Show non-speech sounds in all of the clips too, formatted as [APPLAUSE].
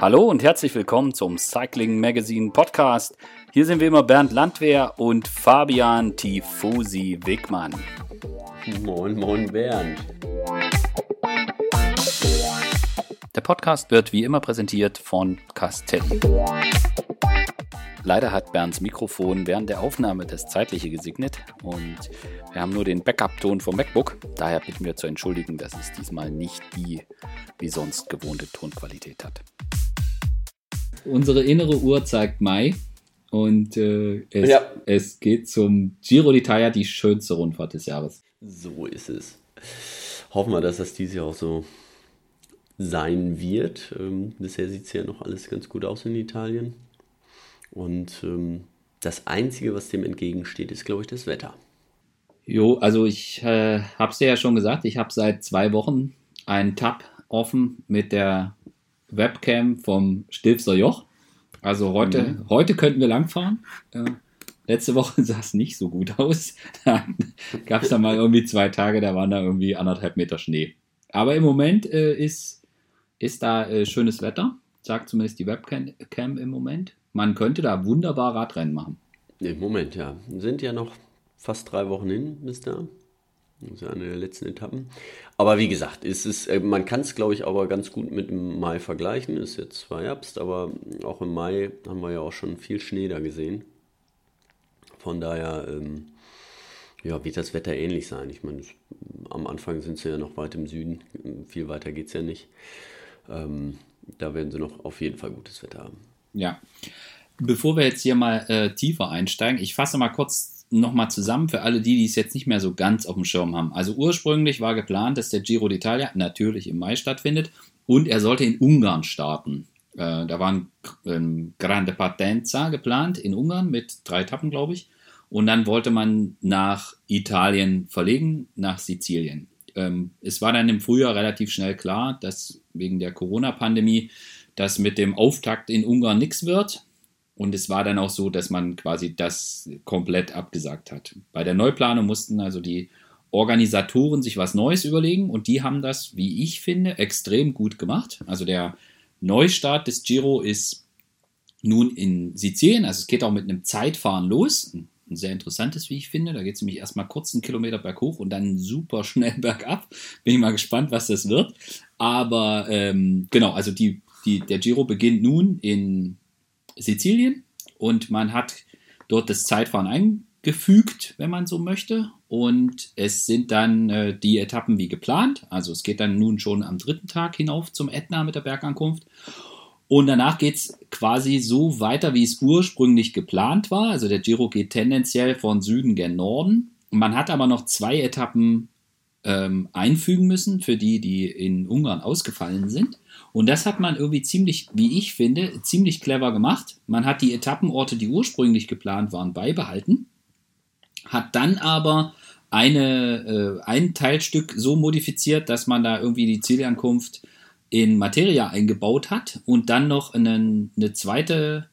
Hallo und herzlich willkommen zum Cycling Magazine Podcast. Hier sind wie immer Bernd Landwehr und Fabian Tifosi Wegmann. Moin, moin Bernd. Der Podcast wird wie immer präsentiert von Castelli. Leider hat Bernds Mikrofon während der Aufnahme das Zeitliche gesegnet und wir haben nur den Backup-Ton vom MacBook. Daher bitten wir zu entschuldigen, dass es diesmal nicht die wie sonst gewohnte Tonqualität hat. Unsere innere Uhr zeigt Mai und äh, es, ja. es geht zum Giro d'Italia, die schönste Rundfahrt des Jahres. So ist es. Hoffen wir, dass das dieses Jahr auch so sein wird. Ähm, bisher sieht es ja noch alles ganz gut aus in Italien. Und ähm, das Einzige, was dem entgegensteht, ist, glaube ich, das Wetter. Jo, also ich äh, habe es dir ja schon gesagt, ich habe seit zwei Wochen einen Tab offen mit der Webcam vom Stilfser Joch. Also heute, mhm. heute könnten wir langfahren. Äh, letzte Woche [LAUGHS] sah es nicht so gut aus. [LAUGHS] Da gab es da mal irgendwie zwei Tage, da waren da irgendwie anderthalb Meter Schnee. Aber im Moment äh, ist, ist da äh, schönes Wetter, sagt zumindest die Webcam im Moment. Man könnte da wunderbar Radrennen machen. Im Moment, ja. Sind ja noch fast drei Wochen hin bis da. Das ist eine der letzten Etappen. Aber wie gesagt, ist es, äh, man kann es, glaube ich, aber ganz gut mit dem Mai vergleichen. Ist jetzt zwar Herbst, aber auch im Mai haben wir ja auch schon viel Schnee da gesehen. Von daher ähm, ja, wird das Wetter ähnlich sein. Ich meine, am Anfang sind sie ja noch weit im Süden. Viel weiter geht es ja nicht. Ähm, da werden sie noch auf jeden Fall gutes Wetter haben. Ja. Bevor wir jetzt hier mal äh, tiefer einsteigen, ich fasse mal kurz nochmal zusammen für alle die, die es jetzt nicht mehr so ganz auf dem Schirm haben. Also ursprünglich war geplant, dass der Giro d'Italia natürlich im Mai stattfindet und er sollte in Ungarn starten. Äh, da war ein, ein Grande Partenza geplant in Ungarn mit drei Etappen, glaube ich. Und dann wollte man nach Italien verlegen, nach Sizilien. Ähm, es war dann im Frühjahr relativ schnell klar, dass wegen der Corona-Pandemie dass mit dem Auftakt in Ungarn nichts wird. Und es war dann auch so, dass man quasi das komplett abgesagt hat. Bei der Neuplanung mussten also die Organisatoren sich was Neues überlegen und die haben das, wie ich finde, extrem gut gemacht. Also der Neustart des Giro ist nun in Sizilien, also es geht auch mit einem Zeitfahren los. Ein sehr interessantes, wie ich finde. Da geht es nämlich erstmal kurz einen Kilometer berghoch und dann super schnell [LAUGHS] bergab. Bin ich mal gespannt, was das wird. Aber ähm, genau, also die die, der Giro beginnt nun in Sizilien und man hat dort das Zeitfahren eingefügt, wenn man so möchte. Und es sind dann äh, die Etappen wie geplant. Also es geht dann nun schon am dritten Tag hinauf zum Ätna mit der Bergankunft. Und danach geht es quasi so weiter, wie es ursprünglich geplant war. Also der Giro geht tendenziell von Süden gen Norden. Man hat aber noch zwei Etappen ähm, einfügen müssen für die, die in Ungarn ausgefallen sind. Und das hat man irgendwie ziemlich, wie ich finde, ziemlich clever gemacht. Man hat die Etappenorte, die ursprünglich geplant waren, beibehalten, hat dann aber eine, äh, ein Teilstück so modifiziert, dass man da irgendwie die Zielankunft in Materia eingebaut hat und dann noch eine, eine zweite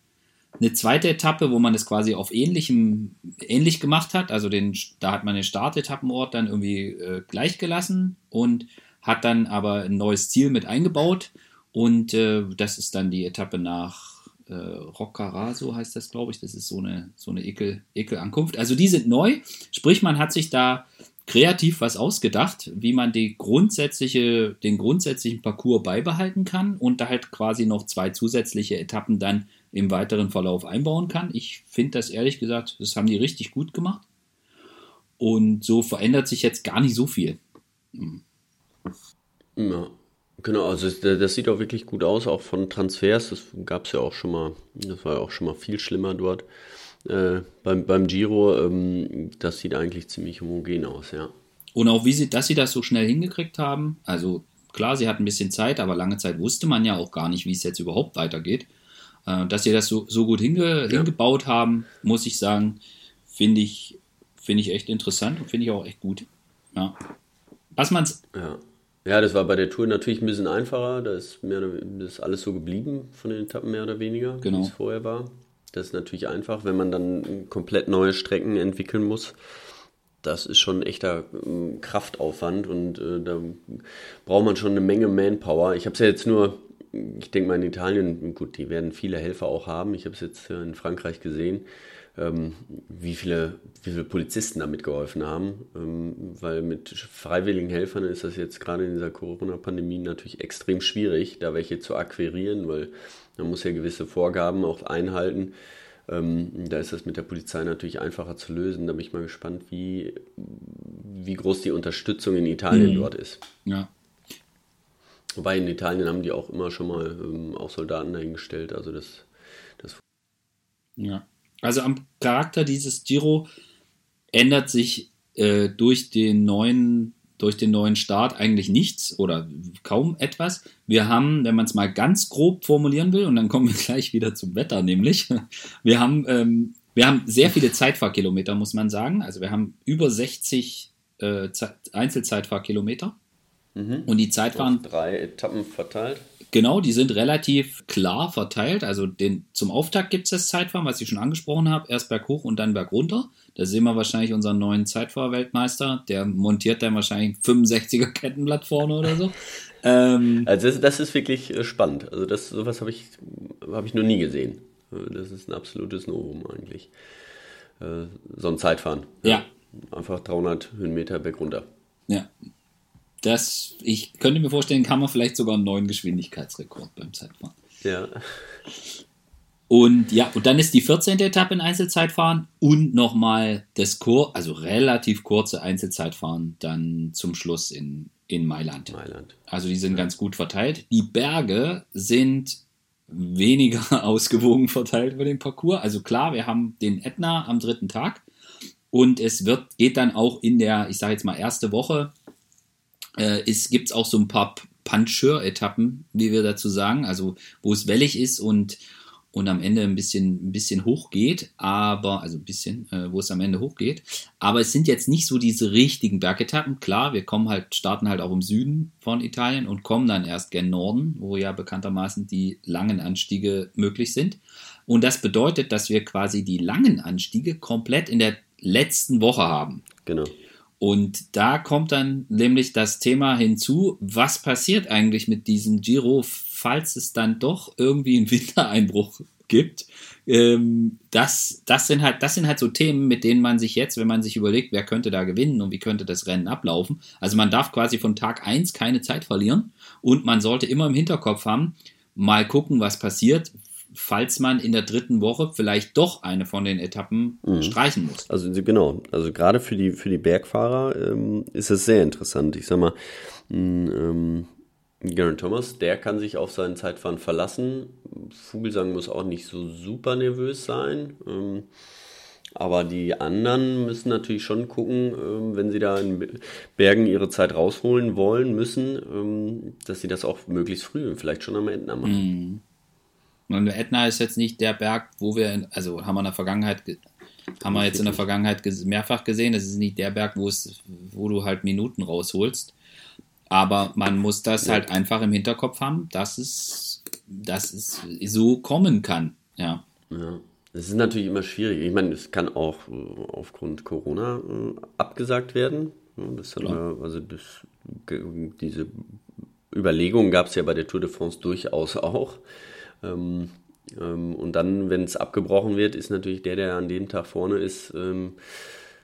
eine zweite Etappe, wo man es quasi auf ähnlichem, ähnlich gemacht hat. Also den, da hat man den Startetappenort dann irgendwie äh, gleich gelassen und hat dann aber ein neues Ziel mit eingebaut. Und äh, das ist dann die Etappe nach äh, Roccaraso, heißt das, glaube ich. Das ist so eine, so eine Ekel, Ekelankunft. Also die sind neu. Sprich, man hat sich da kreativ was ausgedacht, wie man die grundsätzliche, den grundsätzlichen Parcours beibehalten kann und da halt quasi noch zwei zusätzliche Etappen dann im weiteren Verlauf einbauen kann. Ich finde das ehrlich gesagt, das haben die richtig gut gemacht. Und so verändert sich jetzt gar nicht so viel. Hm. Ja, genau, also das sieht auch wirklich gut aus, auch von Transfers. Das gab es ja auch schon mal, das war ja auch schon mal viel schlimmer dort. Äh, beim, beim Giro, ähm, das sieht eigentlich ziemlich homogen aus, ja. Und auch wie sie, dass sie das so schnell hingekriegt haben, also klar, sie hatten ein bisschen Zeit, aber lange Zeit wusste man ja auch gar nicht, wie es jetzt überhaupt weitergeht. Äh, dass sie das so, so gut hinge, ja. hingebaut haben, muss ich sagen, finde ich, finde ich echt interessant und finde ich auch echt gut. Ja. Was man's. Ja. Ja, das war bei der Tour natürlich ein bisschen einfacher. Da ist, mehr, das ist alles so geblieben von den Etappen mehr oder weniger, genau. wie es vorher war. Das ist natürlich einfach, wenn man dann komplett neue Strecken entwickeln muss. Das ist schon ein echter ähm, Kraftaufwand und äh, da braucht man schon eine Menge Manpower. Ich habe es ja jetzt nur ich denke mal in Italien, gut, die werden viele Helfer auch haben. Ich habe es jetzt in Frankreich gesehen, ähm, wie, viele, wie viele Polizisten da mitgeholfen haben. Ähm, weil mit freiwilligen Helfern ist das jetzt gerade in dieser Corona-Pandemie natürlich extrem schwierig, da welche zu akquirieren, weil man muss ja gewisse Vorgaben auch einhalten. Ähm, da ist das mit der Polizei natürlich einfacher zu lösen. Da bin ich mal gespannt, wie, wie groß die Unterstützung in Italien mhm. dort ist. Ja. Wobei in Italien haben die auch immer schon mal ähm, auch Soldaten dahingestellt. Also das, das. Ja. Also am Charakter dieses Giro ändert sich äh, durch den neuen durch den neuen Start eigentlich nichts oder kaum etwas. Wir haben, wenn man es mal ganz grob formulieren will, und dann kommen wir [LAUGHS] gleich wieder zum Wetter, nämlich, wir haben, ähm, wir haben sehr viele Zeitfahrkilometer, muss man sagen. Also wir haben über 60 äh, Einzelzeitfahrkilometer. Mhm. Und die Zeitfahren. Drei Etappen verteilt. Genau, die sind relativ klar verteilt. Also den, zum Auftakt gibt es das Zeitfahren, was ich schon angesprochen habe. Erst berghoch und dann bergunter. Da sehen wir wahrscheinlich unseren neuen Zeitfahrweltmeister. Der montiert dann wahrscheinlich 65er Kettenblatt vorne oder so. [LAUGHS] Ähm, also das, das, ist wirklich äh, spannend. Also das, sowas habe ich, hab ich noch nie gesehen. Äh, das ist ein absolutes Novum eigentlich. Äh, so ein Zeitfahren. Ja. Einfach 300 Höhenmeter bergunter. Ja, das, ich könnte mir vorstellen, kann man vielleicht sogar einen neuen Geschwindigkeitsrekord beim Zeitfahren. Ja. Und ja, und dann ist die 14. Etappe in Einzelzeitfahren und nochmal das Kur, also relativ kurze Einzelzeitfahren dann zum Schluss in, in Mailand. Mailand. Also die sind ganz gut verteilt. Die Berge sind weniger [LAUGHS] ausgewogen verteilt über den Parcours. Also klar, wir haben den Ätna am dritten Tag und es wird, geht dann auch in der, ich sage jetzt mal, erste Woche äh, gibt es auch so ein paar Puncheur-Etappen, wie wir dazu sagen, also wo es wellig ist und, und am Ende ein bisschen, ein bisschen hoch geht, aber, also ein bisschen, äh, wo es am Ende hoch geht. Aber es sind jetzt nicht so diese richtigen Bergetappen. Klar, wir kommen halt, starten halt auch im Süden von Italien und kommen dann erst gen Norden, wo ja bekanntermaßen die langen Anstiege möglich sind. Und das bedeutet, dass wir quasi die langen Anstiege komplett in der letzten Woche haben. Genau. Und da kommt dann nämlich das Thema hinzu, was passiert eigentlich mit diesem Giro, falls es dann doch irgendwie einen [LAUGHS] Wintereinbruch gibt. Ähm, das, das, sind halt, das sind halt so Themen, mit denen man sich jetzt, wenn man sich überlegt, wer könnte da gewinnen und wie könnte das Rennen ablaufen. Also man darf quasi von Tag 1 keine Zeit verlieren und man sollte immer im Hinterkopf haben, mal gucken, was passiert, falls man in der dritten Woche vielleicht doch eine von den Etappen mhm. streichen muss. Also genau, also gerade für die, für die Bergfahrer ähm, ist es sehr interessant. Ich sag mal, ähm, Garen Thomas, der kann sich auf seinen Zeitfahren verlassen. Vogelsang muss auch nicht so super nervös sein. Ähm, aber die anderen müssen natürlich schon gucken, ähm, wenn sie da in Bergen ihre Zeit rausholen wollen, müssen, ähm, dass sie das auch möglichst früh, vielleicht schon am Ende machen. Und Ätna ist jetzt nicht der Berg, wo wir, in, also haben wir in der Vergangenheit, haben wir jetzt in der Vergangenheit mehrfach gesehen, es ist nicht der Berg, wo es, wo du halt Minuten rausholst. Aber man muss das halt einfach im Hinterkopf haben, dass es, dass es so kommen kann. Ja. Ja. Es ist natürlich immer schwierig. Ich meine, es kann auch äh, aufgrund Corona äh, abgesagt werden. Das wir, also das, diese Überlegungen gab es ja bei der Tour de France durchaus auch. Ähm, ähm, und dann, wenn es abgebrochen wird, ist natürlich der, der an dem Tag vorne ist, ähm,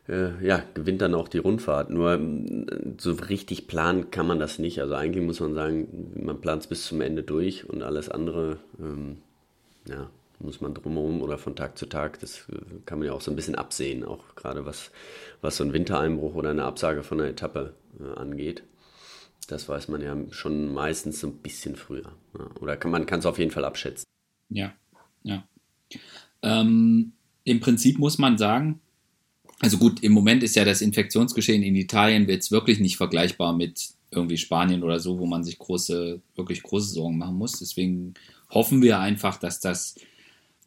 äh, ja, gewinnt dann auch die Rundfahrt. Nur ähm, so richtig planen kann man das nicht. Also eigentlich muss man sagen, man plant es bis zum Ende durch und alles andere, ähm, ja, muss man drumherum oder von Tag zu Tag, das äh, kann man ja auch so ein bisschen absehen, auch gerade was, was so ein Wintereinbruch oder eine Absage von einer Etappe äh, angeht. Das weiß man ja schon meistens so ein bisschen früher. Oder kann, man kann es auf jeden Fall abschätzen. Ja, ja. Ähm, Im Prinzip muss man sagen, also gut, im Moment ist ja das Infektionsgeschehen in Italien jetzt wirklich nicht vergleichbar mit irgendwie Spanien oder so, wo man sich große, wirklich große Sorgen machen muss. Deswegen hoffen wir einfach, dass das,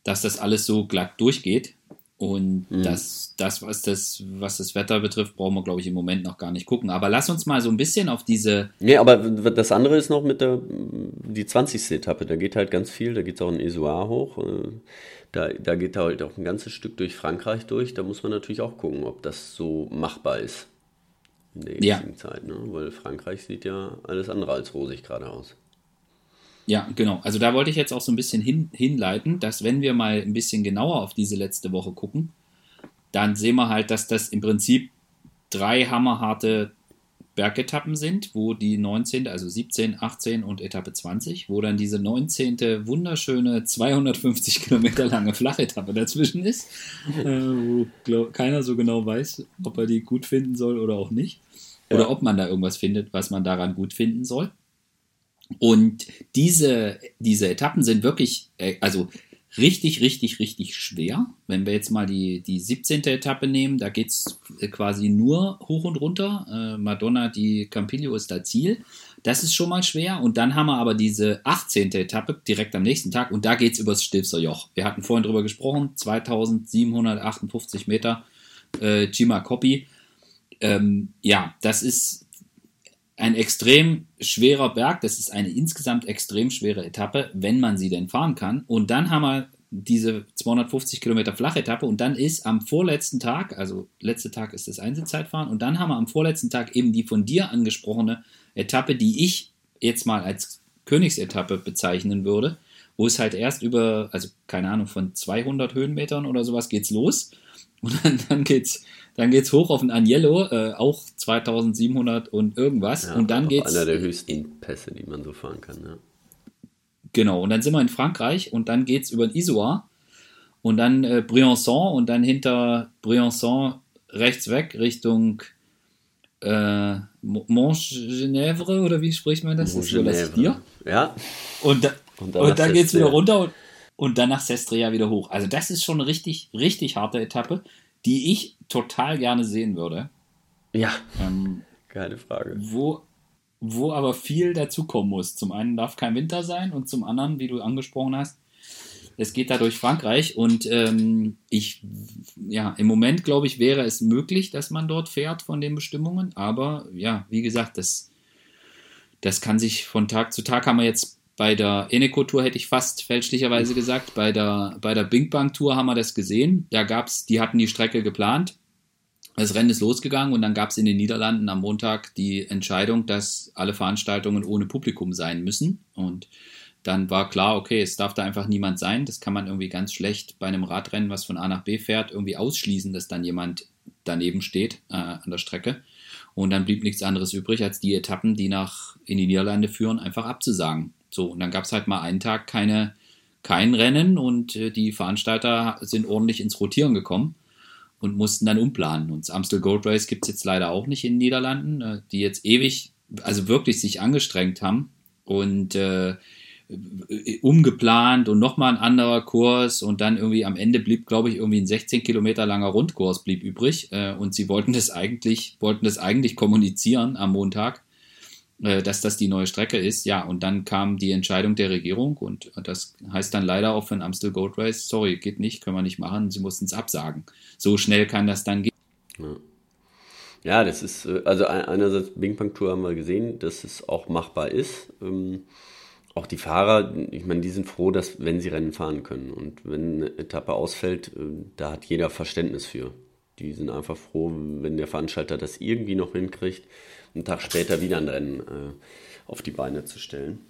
dass das alles so glatt durchgeht. Und mhm. das, das, was das, was das Wetter betrifft, brauchen wir, glaube ich, im Moment noch gar nicht gucken. Aber lass uns mal so ein bisschen auf diese. Nee, aber das andere ist noch mit der die 20. Etappe. Da geht halt ganz viel, da geht es auch in Isoar hoch. Äh, da, da geht halt auch ein ganzes Stück durch Frankreich durch. Da muss man natürlich auch gucken, ob das so machbar ist in der jetzigen ja. Zeit. Ne? Weil Frankreich sieht ja alles andere als rosig gerade aus. Ja, genau. Also da wollte ich jetzt auch so ein bisschen hin, hinleiten, dass wenn wir mal ein bisschen genauer auf diese letzte Woche gucken, dann sehen wir halt, dass das im Prinzip drei hammerharte Bergetappen sind, wo die 19., also 17, 18 und Etappe 20, wo dann diese 19. wunderschöne 250 Kilometer lange Flachetappe dazwischen ist, [LAUGHS] äh, wo glaub, keiner so genau weiß, ob er die gut finden soll oder auch nicht. Oder ja. ob man da irgendwas findet, was man daran gut finden soll. Und diese, diese Etappen sind wirklich, äh, also richtig, richtig, richtig schwer. Wenn wir jetzt mal die, die 17. Etappe nehmen, da geht es quasi nur hoch und runter. Äh, Madonna di Campiglio ist da Ziel. Das ist schon mal schwer. Und dann haben wir aber diese 18. Etappe direkt am nächsten Tag und da geht es übers Stilfser Joch. Wir hatten vorhin drüber gesprochen, 2758 Meter äh, Cima Coppi. Ähm, ja, das ist ein extrem schwerer Berg. Das ist eine insgesamt extrem schwere Etappe, wenn man sie denn fahren kann. Und dann haben wir diese 250 Kilometer Flachetappe und dann ist am vorletzten Tag, also letzter Tag ist das Einzelzeitfahren und dann haben wir am vorletzten Tag eben die von dir angesprochene Etappe, die ich jetzt mal als Königsetappe bezeichnen würde, wo es halt erst über, also keine Ahnung, von 200 Höhenmetern oder sowas geht's los und dann, dann geht's dann geht's hoch auf den Agnello, äh, auch 2700 und irgendwas. Ja, und dann geht's. Einer der höchsten Pässe, die man so fahren kann, ja. Genau, und dann sind wir in Frankreich und dann geht's über den Isoire und dann äh, Briançon und dann hinter Briançon rechts weg Richtung äh, Montgenèvre oder wie spricht man das? Das überlasse ich dir. Ja. Und, und, und dann geht's wieder runter und, und dann nach Sestria wieder hoch. Also das ist schon eine richtig, richtig harte Etappe die ich total gerne sehen würde. Ja. Ähm, Keine Frage. Wo, wo aber viel dazukommen muss. Zum einen darf kein Winter sein und zum anderen, wie du angesprochen hast, es geht da durch Frankreich und ähm, ich, ja, im Moment glaube ich, wäre es möglich, dass man dort fährt von den Bestimmungen, aber ja, wie gesagt, das, das kann sich von Tag zu Tag haben wir jetzt bei der Eneco-Tour hätte ich fast fälschlicherweise gesagt. Bei der, bei der Bing Bang-Tour haben wir das gesehen. Da gab's, die hatten die Strecke geplant. Das Rennen ist losgegangen und dann gab es in den Niederlanden am Montag die Entscheidung, dass alle Veranstaltungen ohne Publikum sein müssen. Und dann war klar, okay, es darf da einfach niemand sein. Das kann man irgendwie ganz schlecht bei einem Radrennen, was von A nach B fährt, irgendwie ausschließen, dass dann jemand daneben steht äh, an der Strecke. Und dann blieb nichts anderes übrig, als die Etappen, die nach in die Niederlande führen, einfach abzusagen. So, und dann gab es halt mal einen Tag keine, kein Rennen und äh, die Veranstalter sind ordentlich ins Rotieren gekommen und mussten dann umplanen. Und das Amstel Gold Race gibt es jetzt leider auch nicht in den Niederlanden, äh, die jetzt ewig, also wirklich sich angestrengt haben und äh, umgeplant und nochmal ein anderer Kurs und dann irgendwie am Ende blieb, glaube ich, irgendwie ein 16 Kilometer langer Rundkurs blieb übrig äh, und sie wollten das eigentlich, wollten das eigentlich kommunizieren am Montag äh, dass das die neue Strecke ist. Ja, und dann kam die Entscheidung der Regierung und das heißt dann leider auch für den Amstel Gold Race, sorry, geht nicht, können wir nicht machen, sie mussten es absagen. So schnell kann das dann gehen. Ja. Ja, das ist, äh, also einerseits Bing Bang Tour haben wir gesehen, dass es auch machbar ist. Ähm, auch die Fahrer, ich meine, die sind froh, dass wenn sie Rennen fahren können. Und wenn eine Etappe ausfällt, äh, da hat jeder Verständnis für. Die sind einfach froh, wenn der Veranstalter das irgendwie noch hinkriegt, einen Tag später wieder ein Rennen äh, auf die Beine zu stellen.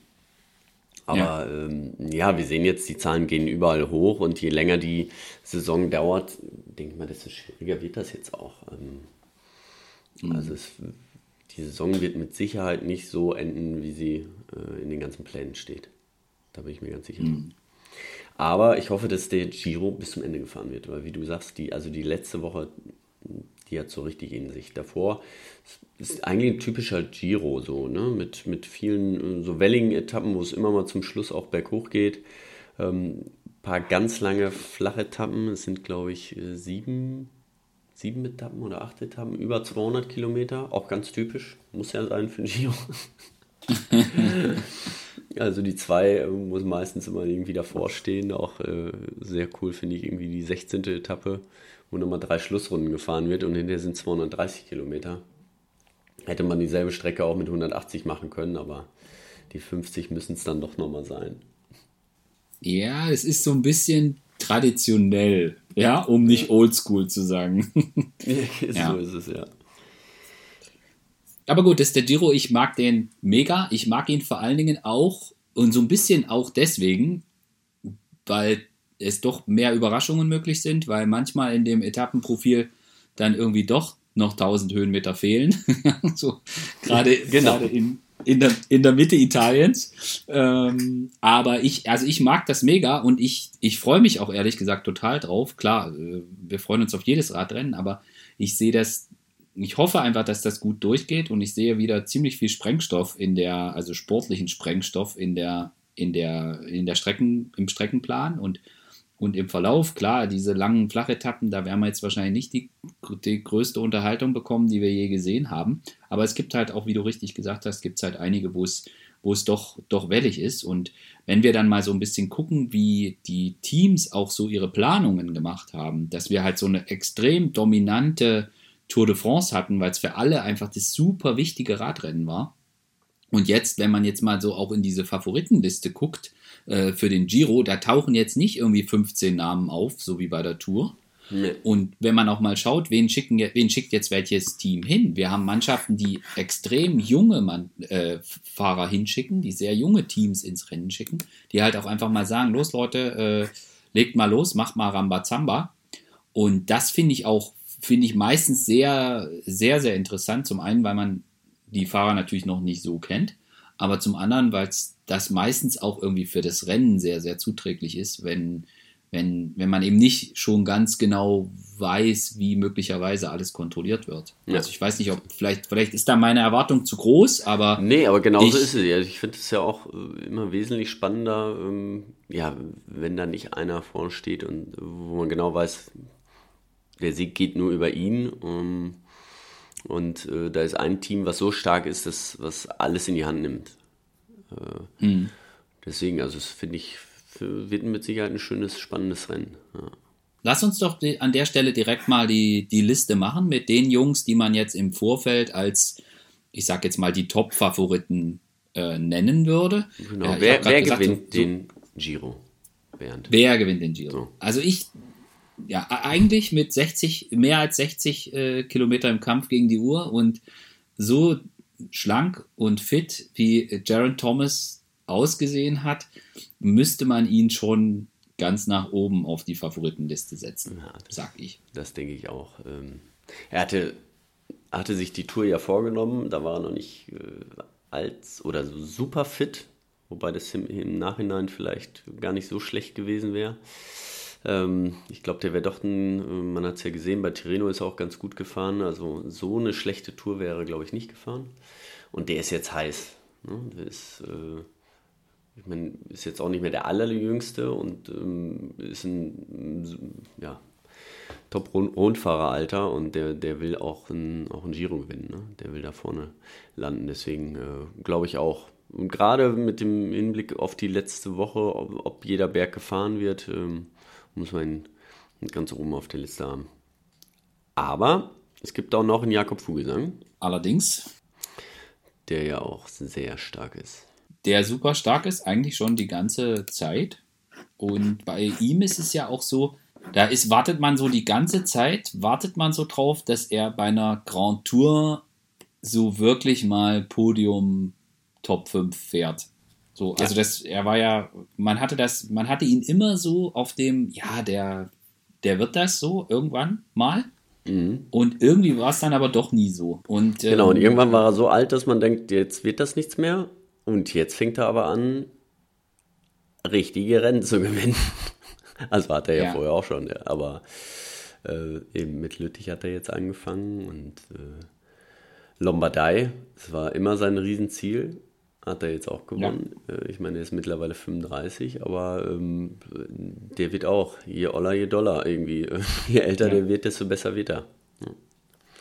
Aber ja. Ähm, ja. wir sehen jetzt, die Zahlen gehen überall hoch und je länger die Saison dauert, denke ich mal, desto schwieriger wird das jetzt auch. Ähm, mhm. Also es, die Saison wird mit Sicherheit nicht so enden, wie sie äh, in den ganzen Plänen steht. Da bin ich mir ganz sicher. Mhm. Aber ich hoffe, dass der Giro bis zum Ende gefahren wird, weil wie du sagst, die, also die letzte Woche, die hat so richtig in sich. Davor ist eigentlich ein typischer Giro so, ne? Mit, mit vielen so welligen Etappen, wo es immer mal zum Schluss auch berghoch geht. Ähm, paar ganz lange Flachetappen, es sind glaube ich äh, sieben, sieben Etappen oder acht Etappen, über 200 Kilometer, auch ganz typisch, muss ja sein für ein Giro. [LAUGHS] [LAUGHS] also die zwei äh, muss meistens immer irgendwie davor stehen, auch äh, sehr cool finde ich irgendwie die 16. Etappe, wo nochmal drei Schlussrunden gefahren wird und hinterher sind 230 Kilometer hätte man dieselbe Strecke auch mit 180 machen können, aber die 50 müssen es dann doch nochmal sein. Ja, es ist so ein bisschen traditionell, ja, um nicht oldschool zu sagen. [LAUGHS] ja. So ist es, ja. Aber gut, das ist der Giro, ich mag den mega. Ich mag ihn vor allen Dingen auch und so ein bisschen auch deswegen, weil es doch mehr Überraschungen möglich sind, weil manchmal in dem Etappenprofil dann irgendwie doch noch 1000 Höhenmeter fehlen. [LAUGHS] so gerade [LAUGHS] genau. in, in, der, in der Mitte Italiens. Ähm, aber ich, also ich mag das mega und ich, ich freue mich auch ehrlich gesagt total drauf. Klar, äh, wir freuen uns auf jedes Radrennen, aber ich sehe das, ich hoffe einfach, dass das gut durchgeht und ich sehe wieder ziemlich viel Sprengstoff in der, also sportlichen Sprengstoff in der, in der, in der Strecken, im Streckenplan und und im Verlauf, klar, diese langen Flachetappen, da werden wir jetzt wahrscheinlich nicht die, die größte Unterhaltung bekommen, die wir je gesehen haben. Aber es gibt halt auch, wie du richtig gesagt hast, gibt es halt einige, wo es, wo es doch, doch wellig ist. Und wenn wir dann mal so ein bisschen gucken, wie die Teams auch so ihre Planungen gemacht haben, dass wir halt so eine extrem dominante Tour de France hatten, weil es für alle einfach das super wichtige Radrennen war. Und jetzt, wenn man jetzt mal so auch in diese Favoritenliste guckt, äh, für den Giro, da tauchen jetzt nicht irgendwie 15 Namen auf, so wie bei der Tour. Nee. Und wenn man auch mal schaut, wen, schicken, wen schickt jetzt welches Team hin? Wir haben Mannschaften, die extrem junge Mann, äh, Fahrer hinschicken, die sehr junge Teams ins Rennen schicken, die halt auch einfach mal sagen, los Leute, äh, legt mal los, macht mal Rambazamba. Und das finde ich auch, finde ich meistens sehr, sehr, sehr interessant. Zum einen, weil man die Fahrer natürlich noch nicht so kennt aber zum anderen, weil es das meistens auch irgendwie für das Rennen sehr, sehr zuträglich ist, wenn, wenn, wenn man eben nicht schon ganz genau weiß, wie möglicherweise alles kontrolliert wird. Ja. Also ich weiß nicht, ob vielleicht, vielleicht ist da meine Erwartung zu groß, aber. Nee, aber genau so ist es ja. Ich finde es ja auch äh, immer wesentlich spannender, ähm, ja, wenn da nicht einer vorne steht und wo man genau weiß, der Sieg geht nur über ihn. Ähm, und äh, da ist ein Team, was so stark ist, dass, was alles in die Hand nimmt. Äh, mhm. Deswegen, also das finde ich, wird mit Sicherheit ein schönes, spannendes Rennen. Ja. Lass uns doch die, an der Stelle direkt mal die, die Liste machen mit den Jungs, die man jetzt im Vorfeld als, ich sag jetzt mal, die Top-Favoriten äh, nennen würde. Genau. Ja, wer, wer gesagt, gewinnt so, den Giro? Bernd. Wer gewinnt den Giro? So. Also ich ja, eigentlich mit 60, mehr als 60 äh, Kilometer im Kampf gegen die Uhr und so schlank und fit, wie Jaron Thomas ausgesehen hat, müsste man ihn schon ganz nach oben auf die Favoritenliste setzen, ja, das, sag ich. Das denke ich auch. Ähm, er hatte, hatte sich die Tour ja vorgenommen, da war er noch nicht äh, als oder so super fit, wobei das im, im Nachhinein vielleicht gar nicht so schlecht gewesen wäre. Ähm, ich glaube, der wäre doch ein, äh, man hat es ja gesehen, bei Tirreno ist er auch ganz gut gefahren. Also so eine schlechte Tour wäre, glaube ich, nicht gefahren. Und der ist jetzt heiß. Ne? Der ist, äh, ich meine, ist jetzt auch nicht mehr der allerjüngste und ähm, ist ein ja, Top-Rundfahreralter und der, der will auch ein, auch ein Giro gewinnen. Ne? Der will da vorne landen. Deswegen äh, glaube ich auch. Und gerade mit dem Hinblick auf die letzte Woche, ob, ob jeder Berg gefahren wird, ähm, muss man ihn ganz oben auf der Liste haben. Aber es gibt auch noch einen Jakob Vogelsang. Allerdings. Der ja auch sehr stark ist. Der super stark ist, eigentlich schon die ganze Zeit. Und bei ihm ist es ja auch so, da ist, wartet man so die ganze Zeit, wartet man so drauf, dass er bei einer Grand Tour so wirklich mal Podium Top 5 fährt. So, also das, er war ja, man hatte das, man hatte ihn immer so auf dem, ja, der, der wird das so irgendwann mal. Mhm. Und irgendwie war es dann aber doch nie so. Und, ähm, genau, und irgendwann war er so alt, dass man denkt, jetzt wird das nichts mehr. Und jetzt fängt er aber an, richtige Rennen zu gewinnen. [LAUGHS] Also hat er ja, ja. vorher auch schon, ja. aber äh, eben mit Lüttich hat er jetzt angefangen und äh, Lombardei, das war immer sein Riesenziel. Hat er jetzt auch gewonnen. Ja. Äh, ich meine, er ist mittlerweile 35, aber ähm, der wird auch, je Oller, je Dollar irgendwie. [LAUGHS] Je älter ja. der wird, desto besser wird er. Ja,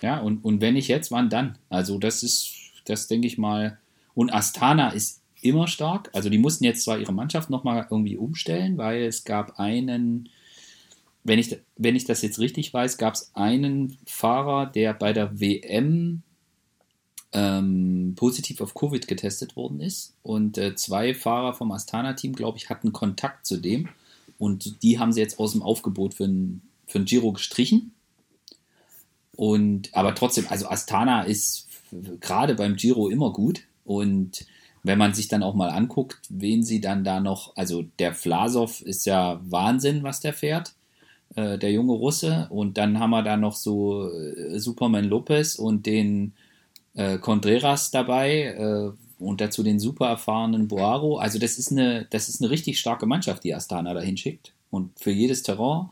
ja und, und wenn nicht jetzt, wann dann? Also das ist, das denke ich mal. Und Astana ist immer stark. Also die mussten jetzt zwar ihre Mannschaft nochmal irgendwie umstellen, weil es gab einen, wenn ich, wenn ich das jetzt richtig weiß, gab es einen Fahrer, der bei der WM ähm, positiv auf Covid getestet worden ist. Und äh, zwei Fahrer vom Astana-Team, glaube ich, hatten Kontakt zu dem. Und die haben sie jetzt aus dem Aufgebot für ein, für ein Giro gestrichen. Und aber trotzdem, also Astana ist gerade beim Giro immer gut. Und wenn man sich dann auch mal anguckt, wen sie dann da noch, also der Vlasov ist ja Wahnsinn, was der fährt, äh, der junge Russe. Und dann haben wir da noch so äh, Superman Lopez und den äh, Contreras dabei äh, und dazu den super erfahrenen Boaro. Also das ist eine, das ist eine richtig starke Mannschaft, die Astana da hinschickt. Und für jedes Terrain.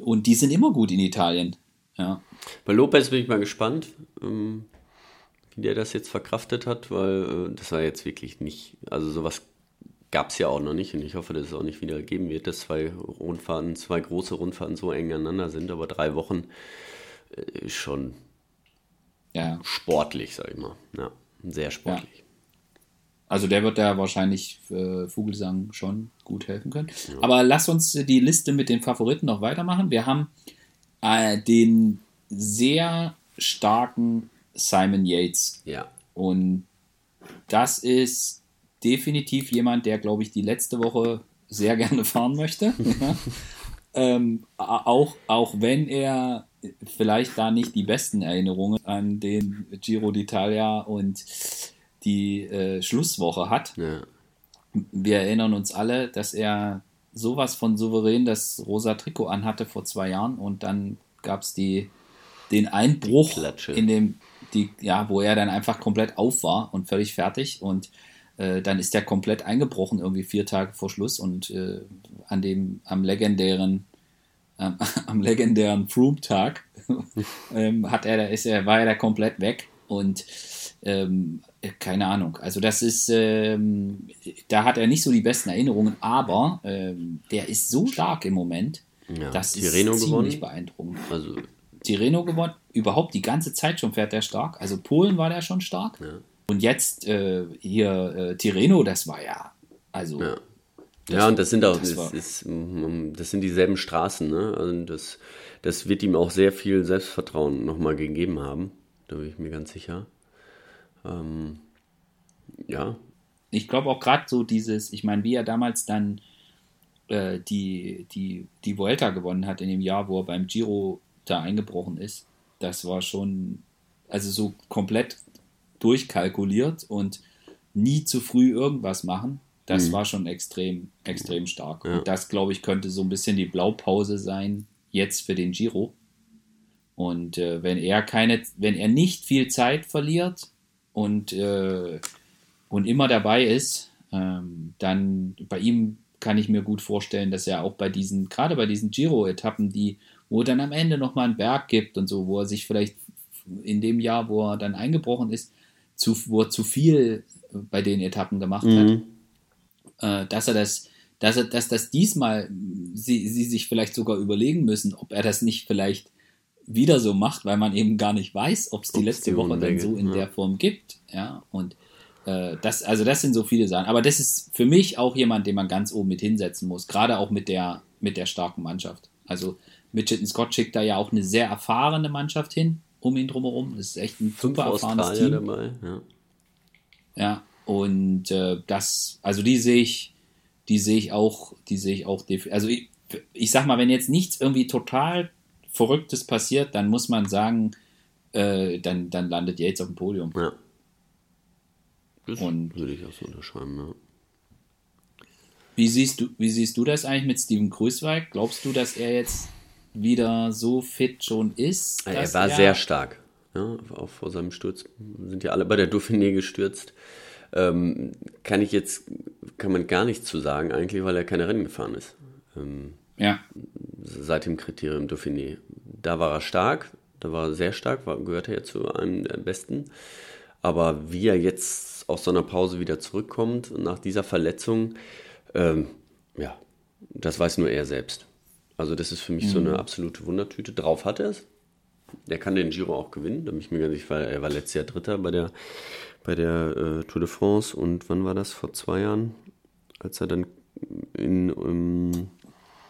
Und die sind immer gut in Italien. Ja. Bei Lopez bin ich mal gespannt. Ähm wie der das jetzt verkraftet hat, weil äh, das war jetzt wirklich nicht, also sowas gab es ja auch noch nicht und ich hoffe, dass es auch nicht wieder geben wird, dass zwei Rundfahrten, zwei große Rundfahrten so eng aneinander sind, aber drei Wochen äh, schon ja. sportlich, sag ich mal. Ja, sehr sportlich. Ja. Also der wird da wahrscheinlich äh, Vogelsang schon gut helfen können. Ja. Aber lass uns die Liste mit den Favoriten noch weitermachen. Wir haben äh, den sehr starken Simon Yates. Ja. Und das ist definitiv jemand, der, glaube ich, die letzte Woche sehr [LAUGHS] gerne fahren möchte. [LAUGHS] ähm, auch, auch wenn er vielleicht da nicht die besten Erinnerungen an den Giro d'Italia und die äh, Schlusswoche hat. Ja. Wir erinnern uns alle, dass er sowas von souverän das rosa Trikot anhatte vor zwei Jahren und dann gab es den Einbruch in dem die, ja, wo er dann einfach komplett auf war und völlig fertig und äh, dann ist er komplett eingebrochen, irgendwie vier Tage vor Schluss und äh, an dem, am legendären, äh, [LAUGHS] am legendären Froome-Tag [LAUGHS] ähm, hat er, ist er, war er da komplett weg und ähm, keine Ahnung. Also das ist, ähm, da hat er nicht so die besten Erinnerungen, aber ähm, der ist so stark im Moment. Ja, das Tirreno ist ziemlich gewonnen. beeindruckend. Also Tirreno gewonnen, überhaupt die ganze Zeit schon fährt er stark. Also Polen war der schon stark. Ja. Und jetzt äh, hier äh, Tirreno, das war ja, also. Ja, ja und das sind auch, das, das, ist, das sind dieselben Straßen, ne? Also das, das wird ihm auch sehr viel Selbstvertrauen nochmal gegeben haben. Da bin ich mir ganz sicher. Ähm, ja. Ich glaube auch gerade so dieses, ich meine, wie er damals dann äh, die, die, die Vuelta gewonnen hat in dem Jahr, wo er beim Giro da eingebrochen ist, das war schon, also so komplett durchkalkuliert und nie zu früh irgendwas machen. Das mhm. war schon extrem, extrem stark. Ja. Und das, glaube ich, könnte so ein bisschen die Blaupause sein, jetzt für den Giro. Und äh, wenn er keine, wenn er nicht viel Zeit verliert und, äh, und immer dabei ist, ähm, dann bei ihm kann ich mir gut vorstellen, dass er auch bei diesen, gerade bei diesen Giro-Etappen, die wo dann am Ende nochmal einen Berg gibt und so, wo er sich vielleicht in dem Jahr, wo er dann eingebrochen ist, zu, wo er zu viel bei den Etappen gemacht mhm. hat, äh, dass er das, dass er, dass das diesmal sie, sie sich vielleicht sogar überlegen müssen, ob er das nicht vielleicht wieder so macht, weil man eben gar nicht weiß, ob es die letzte Woche dann so in ja. der Form gibt. Ja, und äh, das, also das sind so viele Sachen. Aber das ist für mich auch jemand, den man ganz oben mit hinsetzen muss, gerade auch mit der, mit der starken Mannschaft. Also Mitchelton Scott schickt da ja auch eine sehr erfahrene Mannschaft hin, um ihn drumherum. Das ist echt ein super erfahrenes Australier Team. Dabei, ja. ja, und äh, das, also die sehe ich, die sehe ich auch, die sehe ich auch, also ich, ich sag mal, wenn jetzt nichts irgendwie total Verrücktes passiert, dann muss man sagen, äh, dann, dann landet Yates auf dem Podium. Ja. Das und würde ich auch so unterschreiben, ja. Wie siehst du, wie siehst du das eigentlich mit Steven Grüßweig? Glaubst du, dass er jetzt wieder so fit schon ist. Er war er sehr stark. Ja, auch vor seinem Sturz sind ja alle bei der Dauphiné gestürzt. Ähm, kann ich jetzt, kann man gar nichts zu sagen eigentlich, weil er keine Rennen gefahren ist. Ähm, ja. Seit dem Kriterium Dauphiné. Da war er stark, da war er sehr stark, war, gehörte er zu einem der Besten. Aber wie er jetzt aus so einer Pause wieder zurückkommt, nach dieser Verletzung, ähm, ja, das weiß nur er selbst. Also das ist für mich mhm. so eine absolute Wundertüte. Drauf hat er es. Der kann den Giro auch gewinnen. Da bin ich mir gar nicht, weil er war letztes Jahr Dritter bei der, bei der äh, Tour de France. Und wann war das? Vor zwei Jahren? Als er dann in... Um,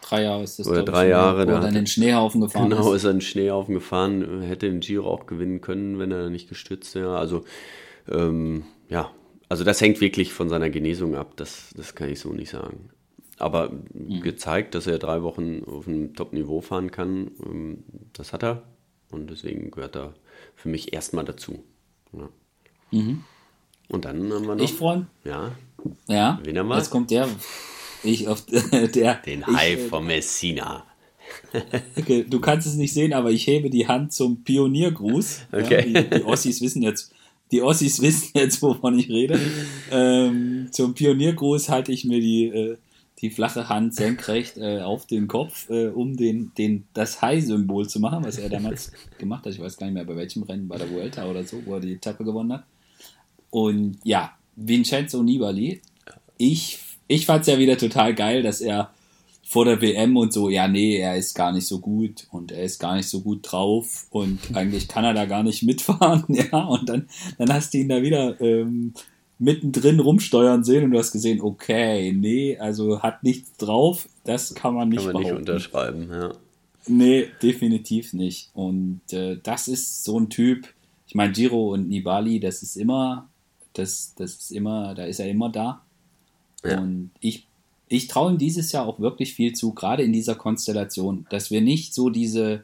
drei Jahre ist das, Oder drei Jahre. Wo er dann in den Schneehaufen gefahren genau, ist. Genau, ist er in den Schneehaufen gefahren. Hätte den Giro auch gewinnen können, wenn er nicht gestützt wäre. Also, ähm, ja. Also das hängt wirklich von seiner Genesung ab. Das, das kann ich so nicht sagen aber mhm. gezeigt, dass er drei Wochen auf einem Top-Niveau fahren kann, ähm, das hat er. Und deswegen gehört er für mich erstmal dazu. Ja. Mhm. Und dann haben wir noch. Ich freue Ja, Ja, Wen haben wir? jetzt kommt der. Ich auf [LAUGHS] der. den Hai äh, von Messina. [LAUGHS] Okay, du kannst es nicht sehen, aber ich hebe die Hand zum Pioniergruß. [LAUGHS] Okay. Ja, die, die Ossis wissen jetzt, die Ossis wissen jetzt, wovon ich rede. Ähm, zum Pioniergruß halte ich mir die, äh, die flache Hand senkrecht äh, auf den Kopf, äh, um den, den, das Hai-Symbol zu machen, was er damals gemacht hat. Ich weiß gar nicht mehr bei welchem Rennen, bei der Vuelta oder so, wo er die Etappe gewonnen hat. Und ja, Vincenzo Nibali, ich, ich fand es ja wieder total geil, dass er vor der WM und so, ja, nee, er ist gar nicht so gut und er ist gar nicht so gut drauf und [LAUGHS] eigentlich kann er da gar nicht mitfahren, [LAUGHS] ja, und dann, dann hast du ihn da wieder ähm, mittendrin rumsteuern sehen und du hast gesehen, okay, nee, also hat nichts drauf, das kann man nicht Kann man nicht unterschreiben, ja. Nee, definitiv nicht. Und äh, das ist so ein Typ, ich meine, Giro und Nibali, das ist immer, das, das ist immer, da ist er immer da. Ja. Und ich, ich traue ihm dieses Jahr auch wirklich viel zu, gerade in dieser Konstellation, dass wir nicht so diese,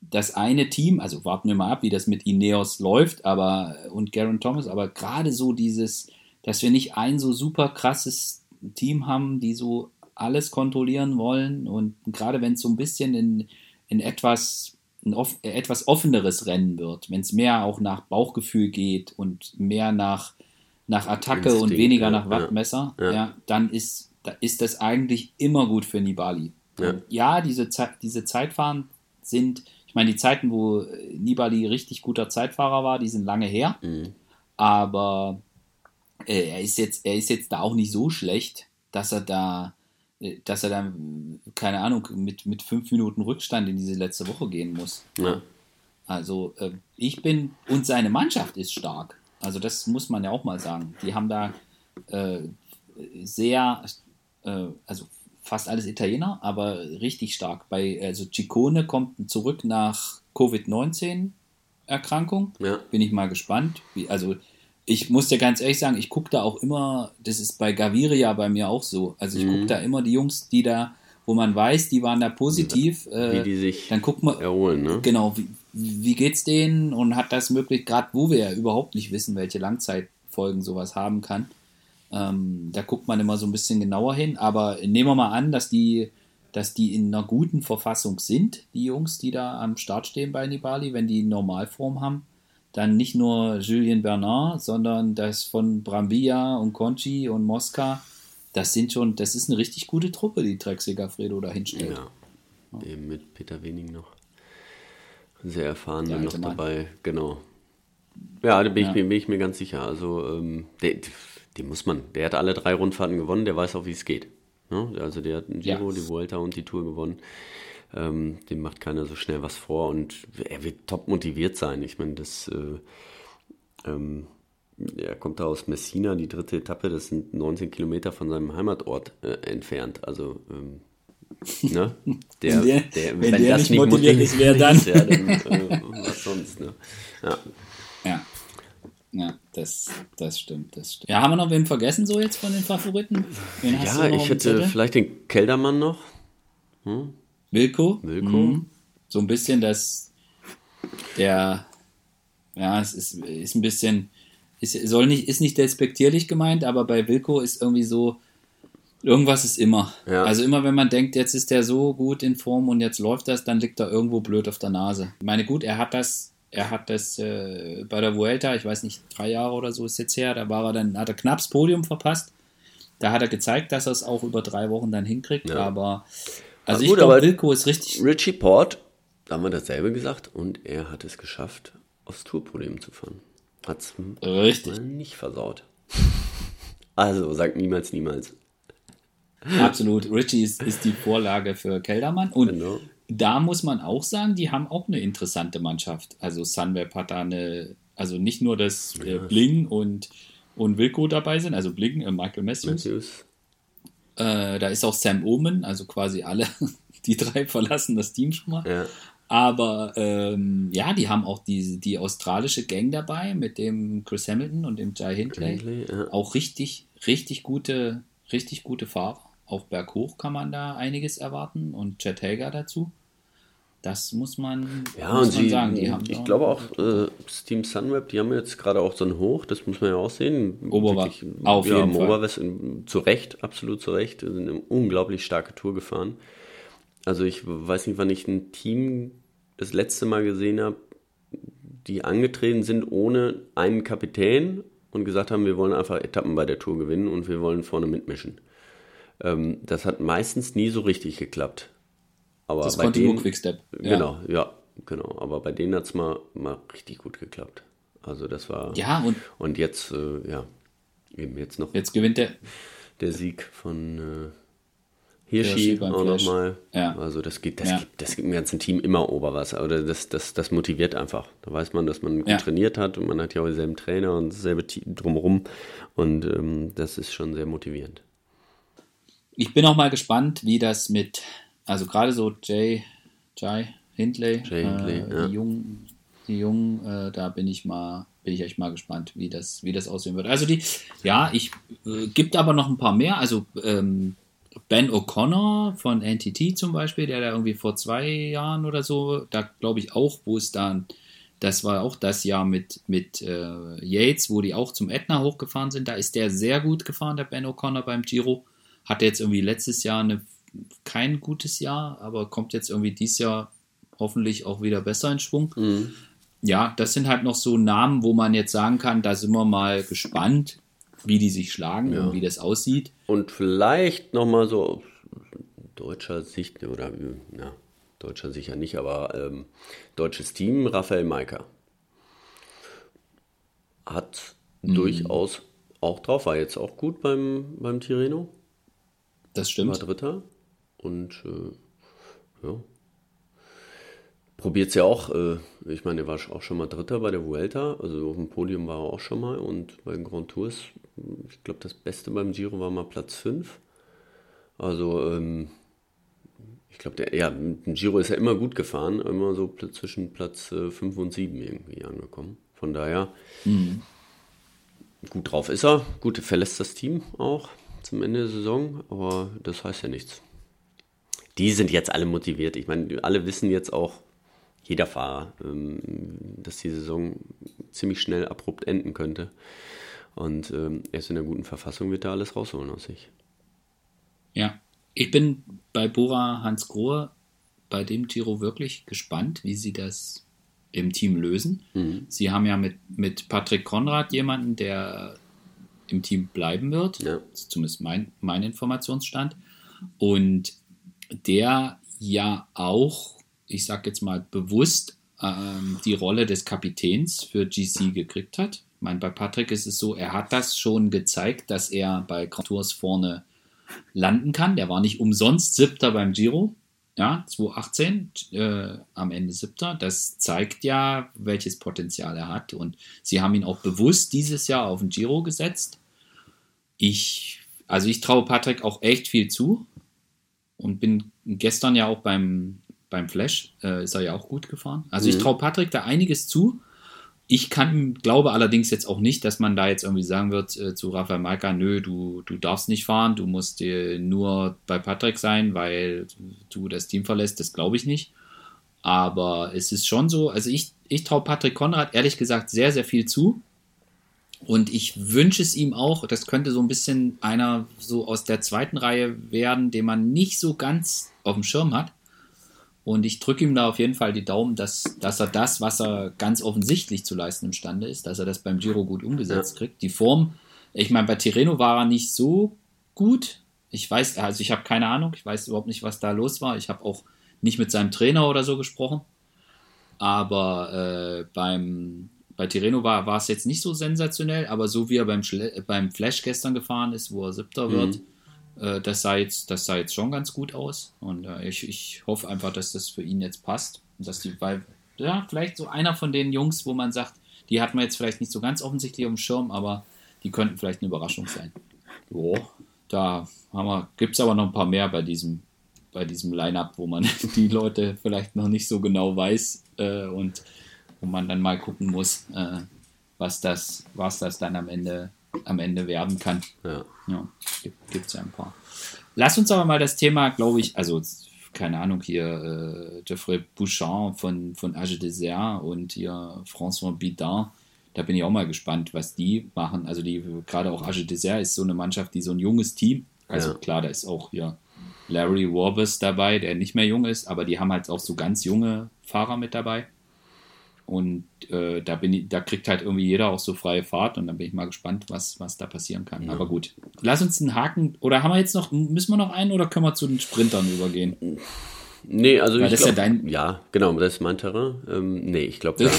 das eine Team, also warten wir mal ab, wie das mit Ineos läuft, aber und Garen Thomas, aber gerade so dieses, dass wir nicht ein so super krasses Team haben, die so alles kontrollieren wollen und gerade wenn es so ein bisschen in, in etwas ein off, etwas offeneres Rennen wird, wenn es mehr auch nach Bauchgefühl geht und mehr nach, nach Attacke und Instinkt, weniger ja, nach Wattmesser, ja, ja. dann ist, da ist das eigentlich immer gut für Nibali. Ja. Und diese, Ze diese Zeitfahren sind, ich meine, die Zeiten, wo äh, Nibali richtig guter Zeitfahrer war, die sind lange her, Mhm. aber äh, er, ist jetzt, er ist jetzt da auch nicht so schlecht, dass er da, äh, dass er dann, keine Ahnung, mit, mit fünf Minuten Rückstand in diese letzte Woche gehen muss. Also äh, ich bin, und seine Mannschaft ist stark. Also das muss man ja auch mal sagen. Die haben da äh, sehr, äh, also fast alles Italiener, aber richtig stark. Bei, also Ciccone kommt zurück nach Covid-19-Erkrankung. Ja. Bin ich mal gespannt. Wie, also ich muss dir ganz ehrlich sagen, ich gucke da auch immer, das ist bei Gaviria bei mir auch so. Also ich Mhm. gucke da immer die Jungs, die da, wo man weiß, die waren da positiv. äh, Wie die sich dann guck mal, erholen, ne? Genau, wie, wie geht's denen und hat das möglich, gerade wo wir ja überhaupt nicht wissen, welche Langzeitfolgen sowas haben kann. Ähm, da guckt man immer so ein bisschen genauer hin, aber nehmen wir mal an, dass die, dass die in einer guten Verfassung sind, die Jungs, die da am Start stehen bei Nibali, wenn die Normalform haben. Dann nicht nur Julien Bernard, sondern das von Brambilla und Conchi und Mosca. Das sind schon, das ist eine richtig gute Truppe, die Trek Segafredo da hinstellt. Ja. Eben mit Peter Wening noch. Sehr erfahren Der noch Mann. dabei, genau. Ja, da bin, Ja. Ich, mir, bin ich mir ganz sicher. Also, ähm, der, den muss man. Der hat alle drei Rundfahrten gewonnen, der weiß auch, wie es geht. Ne? Also, der hat den Giro, Ja. die Vuelta und die Tour gewonnen. Ähm, dem macht keiner so schnell was vor und er wird top motiviert sein. Ich meine, das. Äh, ähm, er kommt da aus Messina, die dritte Etappe, das sind 19 Kilometer von seinem Heimatort äh, entfernt. Also, ähm, ne? [LAUGHS] Der, Wenn der- der, wenn der nicht motiviert ist, wer dann? [LAUGHS] ja, dann äh, was sonst, ne? Ja. Ja. Ja, das, das stimmt, das stimmt. Ja, haben wir noch wen vergessen so jetzt von den Favoriten? Ja, ich hätte vielleicht den Keldermann noch. Wilko? Wilko. Mhm. So ein bisschen das, der, ja, es ist, ist ein bisschen, ist, soll nicht, ist nicht despektierlich gemeint, aber bei Wilko ist irgendwie so, irgendwas ist immer. Ja. Also immer wenn man denkt, jetzt ist der so gut in Form und jetzt läuft das, dann liegt er irgendwo blöd auf der Nase. Ich meine, gut, er hat das, er hat das äh, bei der Vuelta, ich weiß nicht, drei Jahre oder so ist jetzt her, da war er dann, hat er knapp das Podium verpasst. Da hat er gezeigt, dass er es auch über drei Wochen dann hinkriegt, Ja. aber also Aber ich gut, glaube, Wilko ist richtig, Richie Port, da haben wir dasselbe gesagt und er hat es geschafft, aufs Tourpodium zu fahren. Hat es richtig. nicht versaut. Also, sagt niemals, niemals. Absolut. Richie ist, ist die Vorlage für Keldermann. Und Genau. da muss man auch sagen, die haben auch eine interessante Mannschaft. Also Sunweb hat da eine, also nicht nur, dass äh, Bling und, und Wilco dabei sind, also Bling, äh, Michael Matthews. Matthews. Äh, da ist auch Sam Omen, also quasi alle, [LAUGHS] die drei verlassen das Team schon mal. Ja. Aber ähm, ja, die haben auch die, die australische Gang dabei mit dem Chris Hamilton und dem Jai Hindley. Hindley, ja. Auch richtig, richtig gute, richtig gute Fahrer. Auch berghoch kann man da einiges erwarten und Chet Hager dazu. Das muss man, Ja, muss und man sie, sagen. Die haben ich glaube auch, äh, das Team Sunweb, die haben jetzt gerade auch so ein Hoch, das muss man ja auch sehen. Oberwa- Wirklich, auf ja, jeden im Fall. Oberwesten, zu Recht, absolut zu Recht, sind eine unglaublich starke Tour gefahren. Also ich weiß nicht, wann ich ein Team das letzte Mal gesehen habe, die angetreten sind ohne einen Kapitän und gesagt haben, wir wollen einfach Etappen bei der Tour gewinnen und wir wollen vorne mitmischen. Ähm, das hat meistens nie so richtig geklappt. Aber Das bei konnte denen, nur Quickstep. Ja. Genau, ja, genau. Aber bei denen hat es mal, mal richtig gut geklappt. Also das war. Ja, und Und jetzt, äh, ja, eben jetzt noch jetzt gewinnt der. der Sieg von äh, Hirschi auch nochmal. Ja. Also das geht, das, Ja. gibt, das gibt dem ganzen Team immer Oberwas. Aber das, das, das motiviert einfach. Da weiß man, dass man gut Ja. trainiert hat und man hat ja auch denselben Trainer und dasselbe Team drumherum. Und ähm, das ist schon sehr motivierend. Ich bin auch mal gespannt, wie das mit, also gerade so Jay, Jay Hindley, Jay Hindley, äh, ja. die Jungen, die Jungen, äh, da bin ich mal, bin ich echt mal gespannt, wie das, wie das aussehen wird. Also die, ja, ich äh, gibt aber noch ein paar mehr. Also ähm, Ben O'Connor von NTT zum Beispiel, der da irgendwie vor zwei Jahren oder so, da glaube ich auch, wo es dann, das war auch das Jahr mit, mit äh, Yates, wo die auch zum Ätna hochgefahren sind. Da ist der sehr gut gefahren, der Ben O'Connor beim Giro. Hatte jetzt irgendwie letztes Jahr eine, kein gutes Jahr, aber kommt jetzt irgendwie dieses Jahr hoffentlich auch wieder besser in Schwung. Ja, das sind halt noch so Namen, wo man jetzt sagen kann, da sind wir mal gespannt, wie die sich schlagen Ja. und wie das aussieht. Und vielleicht nochmal so aus deutscher Sicht, oder ja, deutscher sicher nicht, aber ähm, deutsches Team, Raphael Maika. Hat durchaus auch drauf, war jetzt auch gut beim, beim Tirreno, Das war stimmt. Dritter. Und äh, ja, probiert es ja auch, äh, ich meine, er war auch schon mal Dritter bei der Vuelta, also auf dem Podium war er auch schon mal und bei den Grand Tours, ich glaube, das Beste beim Giro war mal Platz 5. Also, ähm, ich glaube, der, ja, mit Giro ist er immer gut gefahren, immer so zwischen Platz 5 und 7 irgendwie angekommen. Von daher, gut drauf ist er, gut, er verlässt das Team auch zum Ende der Saison, aber das heißt ja nichts. Die sind jetzt alle motiviert. Ich meine, alle wissen jetzt auch, jeder Fahrer, ähm, dass die Saison ziemlich schnell abrupt enden könnte. Und ähm, er ist in einer guten Verfassung, wird da alles rausholen aus sich. Ja. Ich bin bei Bora Hans Grohe bei dem Giro wirklich gespannt, wie sie das im Team lösen. Sie haben ja mit, mit Patrick Konrad jemanden, der im Team bleiben wird. Ja. Das ist zumindest mein, mein Informationsstand. Und der ja auch, ich sag jetzt mal bewusst, ähm, die Rolle des Kapitäns für GC gekriegt hat. Ich meine, bei Patrick ist es so, er hat das schon gezeigt, dass er bei Grand Tours vorne landen kann. Der war nicht umsonst Siebter beim Giro. Ja, 2018, äh, am Ende Siebter. Das zeigt ja, welches Potenzial er hat. Und sie haben ihn auch bewusst dieses Jahr auf den Giro gesetzt. Ich, also ich traue Patrick auch echt viel zu. Und bin gestern ja auch beim, beim Flash, äh, ist er ja auch gut gefahren. Also ich Mhm. traue Patrick da einiges zu. Ich kann, glaube allerdings jetzt auch nicht, dass man da jetzt irgendwie sagen wird äh, zu Rafael Malka, nö, du, du darfst nicht fahren, du musst dir nur bei Patrick sein, weil du das Team verlässt. Das glaube ich nicht. Aber es ist schon so, also ich, ich traue Patrick Konrad ehrlich gesagt sehr, sehr viel zu. Und ich wünsche es ihm auch, das könnte so ein bisschen einer so aus der zweiten Reihe werden, den man nicht so ganz auf dem Schirm hat. Und ich drücke ihm da auf jeden Fall die Daumen, dass, dass er das, was er ganz offensichtlich zu leisten imstande ist, dass er das beim Giro gut umgesetzt Ja. kriegt. Die Form, ich meine, bei Tirreno war er nicht so gut. Ich weiß, also ich habe keine Ahnung, ich weiß überhaupt nicht, was da los war. Ich habe auch nicht mit seinem Trainer oder so gesprochen. Aber äh, beim, bei Tirreno war, war es jetzt nicht so sensationell, aber so wie er beim, Schle beim Flash gestern gefahren ist, wo er Siebter wird, äh, das, sah jetzt, das sah jetzt schon ganz gut aus. Und äh, ich, ich hoffe einfach, dass das für ihn jetzt passt. Und dass die, weil, ja, vielleicht so einer von den Jungs, wo man sagt, die hat man jetzt vielleicht nicht so ganz offensichtlich auf dem Schirm, aber die könnten vielleicht eine Überraschung sein. Jo, da gibt es aber noch ein paar mehr bei diesem, bei diesem Line-Up, wo man [LAUGHS] die Leute vielleicht noch nicht so genau weiß äh, und wo man dann mal gucken muss, äh, was das, was das dann am Ende, am Ende werden kann. Ja. Ja, gibt es ja ein paar. Lass uns aber mal das Thema, glaube ich, also keine Ahnung, hier äh, Geoffrey Bouchard von, von Age Dessert und hier François Bidin. Da bin ich auch mal gespannt, was die machen. Also die, gerade auch Age Dessert ist so eine Mannschaft, die so ein junges Team, also ja. klar, da ist auch hier Larry Warbus dabei, der nicht mehr jung ist, aber die haben halt auch so ganz junge Fahrer mit dabei. Und äh, da, ich, da kriegt halt irgendwie jeder auch so freie Fahrt und dann bin ich mal gespannt, was, was da passieren kann. Ja. Aber gut, lass uns einen Haken, oder haben wir jetzt noch, müssen wir noch einen oder können wir zu den Sprintern übergehen? Nee, also Weil ich das glaub, ist ja dein. Ja, genau, das ist mein Terrain. Ähm, nee, ich glaube, da,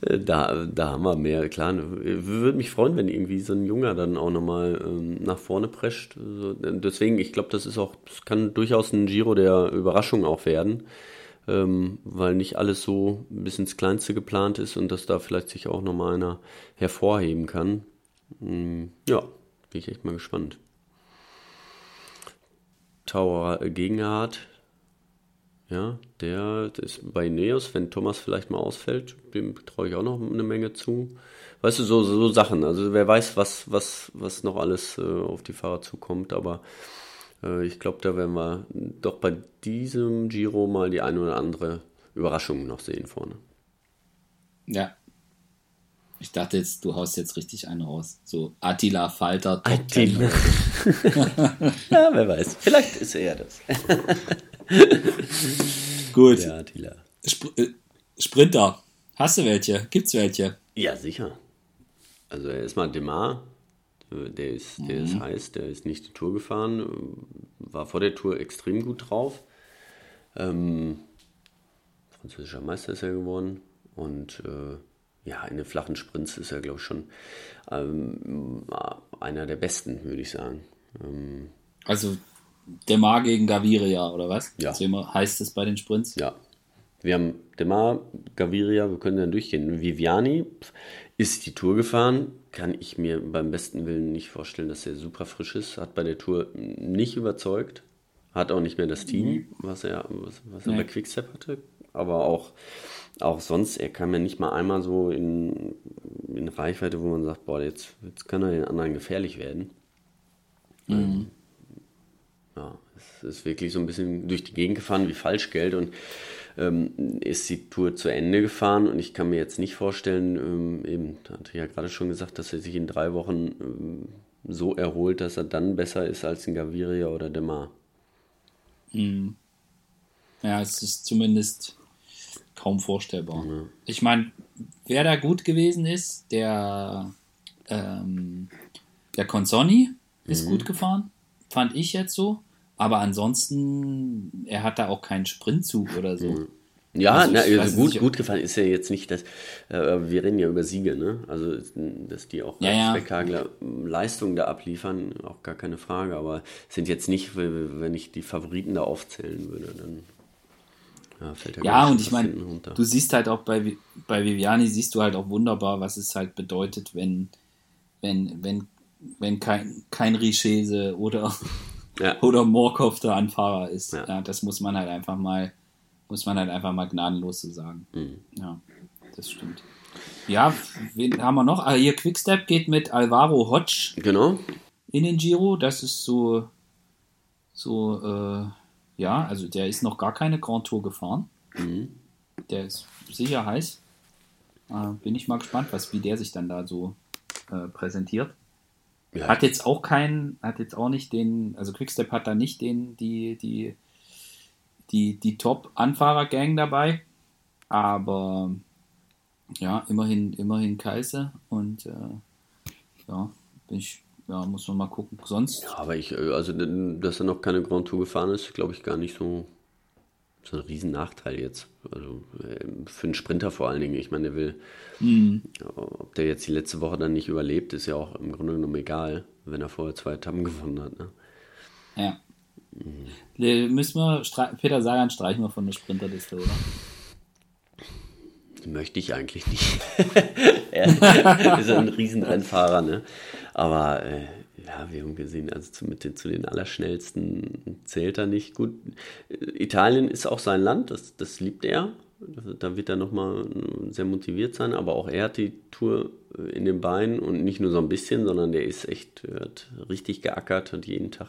[LAUGHS] da, da haben wir mehr. Klar, würde mich freuen, wenn irgendwie so ein Junger dann auch nochmal ähm, nach vorne prescht. Also, deswegen, ich glaube, das ist auch, das kann durchaus ein Giro der Überraschung auch werden ähm, weil nicht alles so bis ins Kleinste geplant ist und dass da vielleicht sich auch nochmal einer hervorheben kann. Ähm, ja, bin ich echt mal gespannt. Tower Gegenhardt, ja, der ist bei Neos, wenn Thomas vielleicht mal ausfällt, dem traue ich auch noch eine Menge zu. Weißt du, so, so Sachen. Also wer weiß, was, was, was noch alles äh, auf die Fahrer zukommt, aber ich glaube, da werden wir doch bei diesem Giro mal die eine oder andere Überraschung noch sehen vorne. Ja. Ich dachte jetzt, du haust jetzt richtig einen raus. So Attila Falter Top Attila. [LAUGHS] ja, wer weiß. Vielleicht ist er das. [LAUGHS] Gut. Ja, Attila. Sp äh, Sprinter. Hast du welche? Gibt's welche? Ja, sicher. Also erstmal Demar, der ist, der mhm. ist heiß, der ist nicht die Tour gefahren, war vor der Tour extrem gut drauf. Ähm, französischer Meister ist er geworden und äh, ja, in den flachen Sprints ist er, glaube ich, schon ähm, einer der besten, würde ich sagen. Ähm, also Demar gegen Gaviria, oder was? Ja. So immer heißt es bei den Sprints? Ja. Wir haben Demar, Gaviria, wir können dann durchgehen. Viviani ist die Tour gefahren, kann ich mir beim besten Willen nicht vorstellen, dass er super frisch ist. Hat bei der Tour nicht überzeugt. Hat auch nicht mehr das Team, was er, was, was er nee. bei Quickstep hatte. Aber auch, auch sonst, er kam ja nicht mal einmal so in, in Reichweite, wo man sagt, boah, jetzt, jetzt kann er den anderen gefährlich werden. Mhm. Ähm, ja, es ist wirklich so ein bisschen durch die Gegend gefahren wie Falschgeld und ähm, ist die Tour zu Ende gefahren und ich kann mir jetzt nicht vorstellen, ähm, eben, da hatte ich ja gerade schon gesagt, dass er sich in drei Wochen ähm, so erholt, dass er dann besser ist als ein Gaviria oder Demar. Mhm. Ja, es ist zumindest kaum vorstellbar. Ja. Ich meine, wer da gut gewesen ist, der, ähm, der Consonni ist mhm. gut gefahren, fand ich jetzt so. Aber ansonsten, er hat da auch keinen Sprintzug oder so. Mhm. Ja, also, na, also gut, gut gefallen ist ja jetzt nicht, dass äh, wir reden ja über Siege, ne? Also dass die auch ja, ja. spektakuläre Leistungen da abliefern, auch gar keine Frage. Aber sind jetzt nicht, wenn ich die Favoriten da aufzählen würde, dann ja, fällt ja. Ja, und ich meine, du siehst halt auch bei bei Viviani siehst du halt auch wunderbar, was es halt bedeutet, wenn wenn wenn wenn kein kein Richese oder ja. oder Morkov der Anfahrer ist. Ja. ja. das muss man halt einfach mal, muss man halt einfach mal gnadenlos so sagen. Mhm. Ja, das stimmt. Ja, wen haben wir noch? Ah, hier Quickstep geht mit Alvaro Hodge. Genau. In den Giro. Das ist so, so, äh, ja, also der ist noch gar keine Grand Tour gefahren. Mhm. Der ist sicher heiß. Äh, bin ich mal gespannt, was, wie der sich dann da so äh, präsentiert. Ja. Hat jetzt auch keinen, hat jetzt auch nicht den, also Quickstep hat da nicht den, die, die, die, die Top-Anfahrer-Gang dabei, aber ja, immerhin, immerhin Kaiser und äh, ja, bin ich, ja, muss man mal gucken. Sonst. Ja, aber ich, äh, also, dass er noch keine Grand Tour gefahren ist, glaube ich gar nicht so so ein Riesennachteil jetzt. Also äh, für einen Sprinter vor allen Dingen. Ich meine, der will, mhm. ob der jetzt die letzte Woche dann nicht überlebt, ist ja auch im Grunde genommen egal, wenn er vorher zwei Etappen gewonnen hat. Ne? Ja. Mhm. Müssen wir, Peter Sagan streichen wir von der Sprinterliste, oder? Möchte ich eigentlich nicht. [LAUGHS] [LAUGHS] er ist ein Riesenrennfahrer, ne? Aber äh, ja, wir haben gesehen, also zu, mit den, zu den Allerschnellsten zählt er nicht gut. Italien ist auch sein Land, das, das liebt er. Da wird er nochmal sehr motiviert sein, aber auch er hat die Tour in den Beinen und nicht nur so ein bisschen, sondern der ist echt, hat richtig geackert, hat jeden Tag